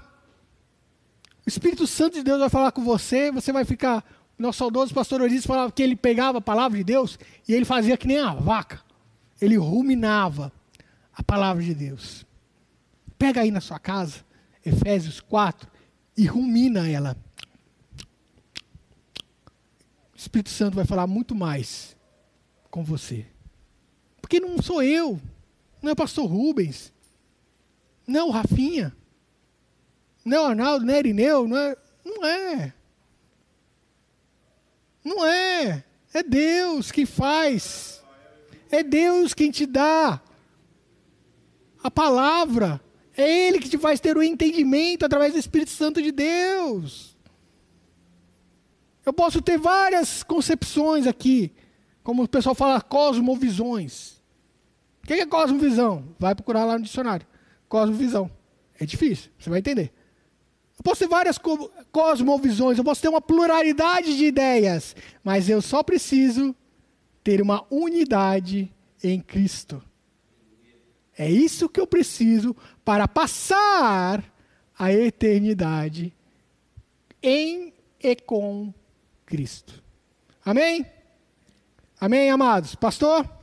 A: O Espírito Santo de Deus vai falar com você, você vai ficar. Nosso saudoso pastor Oris falava que ele pegava a palavra de Deus e ele fazia que nem a vaca. Ele ruminava a palavra de Deus. Pega aí na sua casa, Efésios 4, e rumina ela. O Espírito Santo vai falar muito mais com você. Porque não sou eu, não é o pastor Rubens, não é o Rafinha, não é o Arnaldo, não é Irineu, não é. Não é. Não é. É Deus que faz. É Deus quem te dá a palavra. É Ele que te faz ter o entendimento através do Espírito Santo de Deus. Eu posso ter várias concepções aqui, como o pessoal fala, cosmovisões. O que é cosmovisão? Vai procurar lá no dicionário. Cosmovisão. É difícil, você vai entender. Eu posso ter várias cosmovisões, eu posso ter uma pluralidade de ideias, mas eu só preciso ter uma unidade em Cristo. É isso que eu preciso para passar a eternidade em e com Cristo. Amém? Amém, amados? Pastor?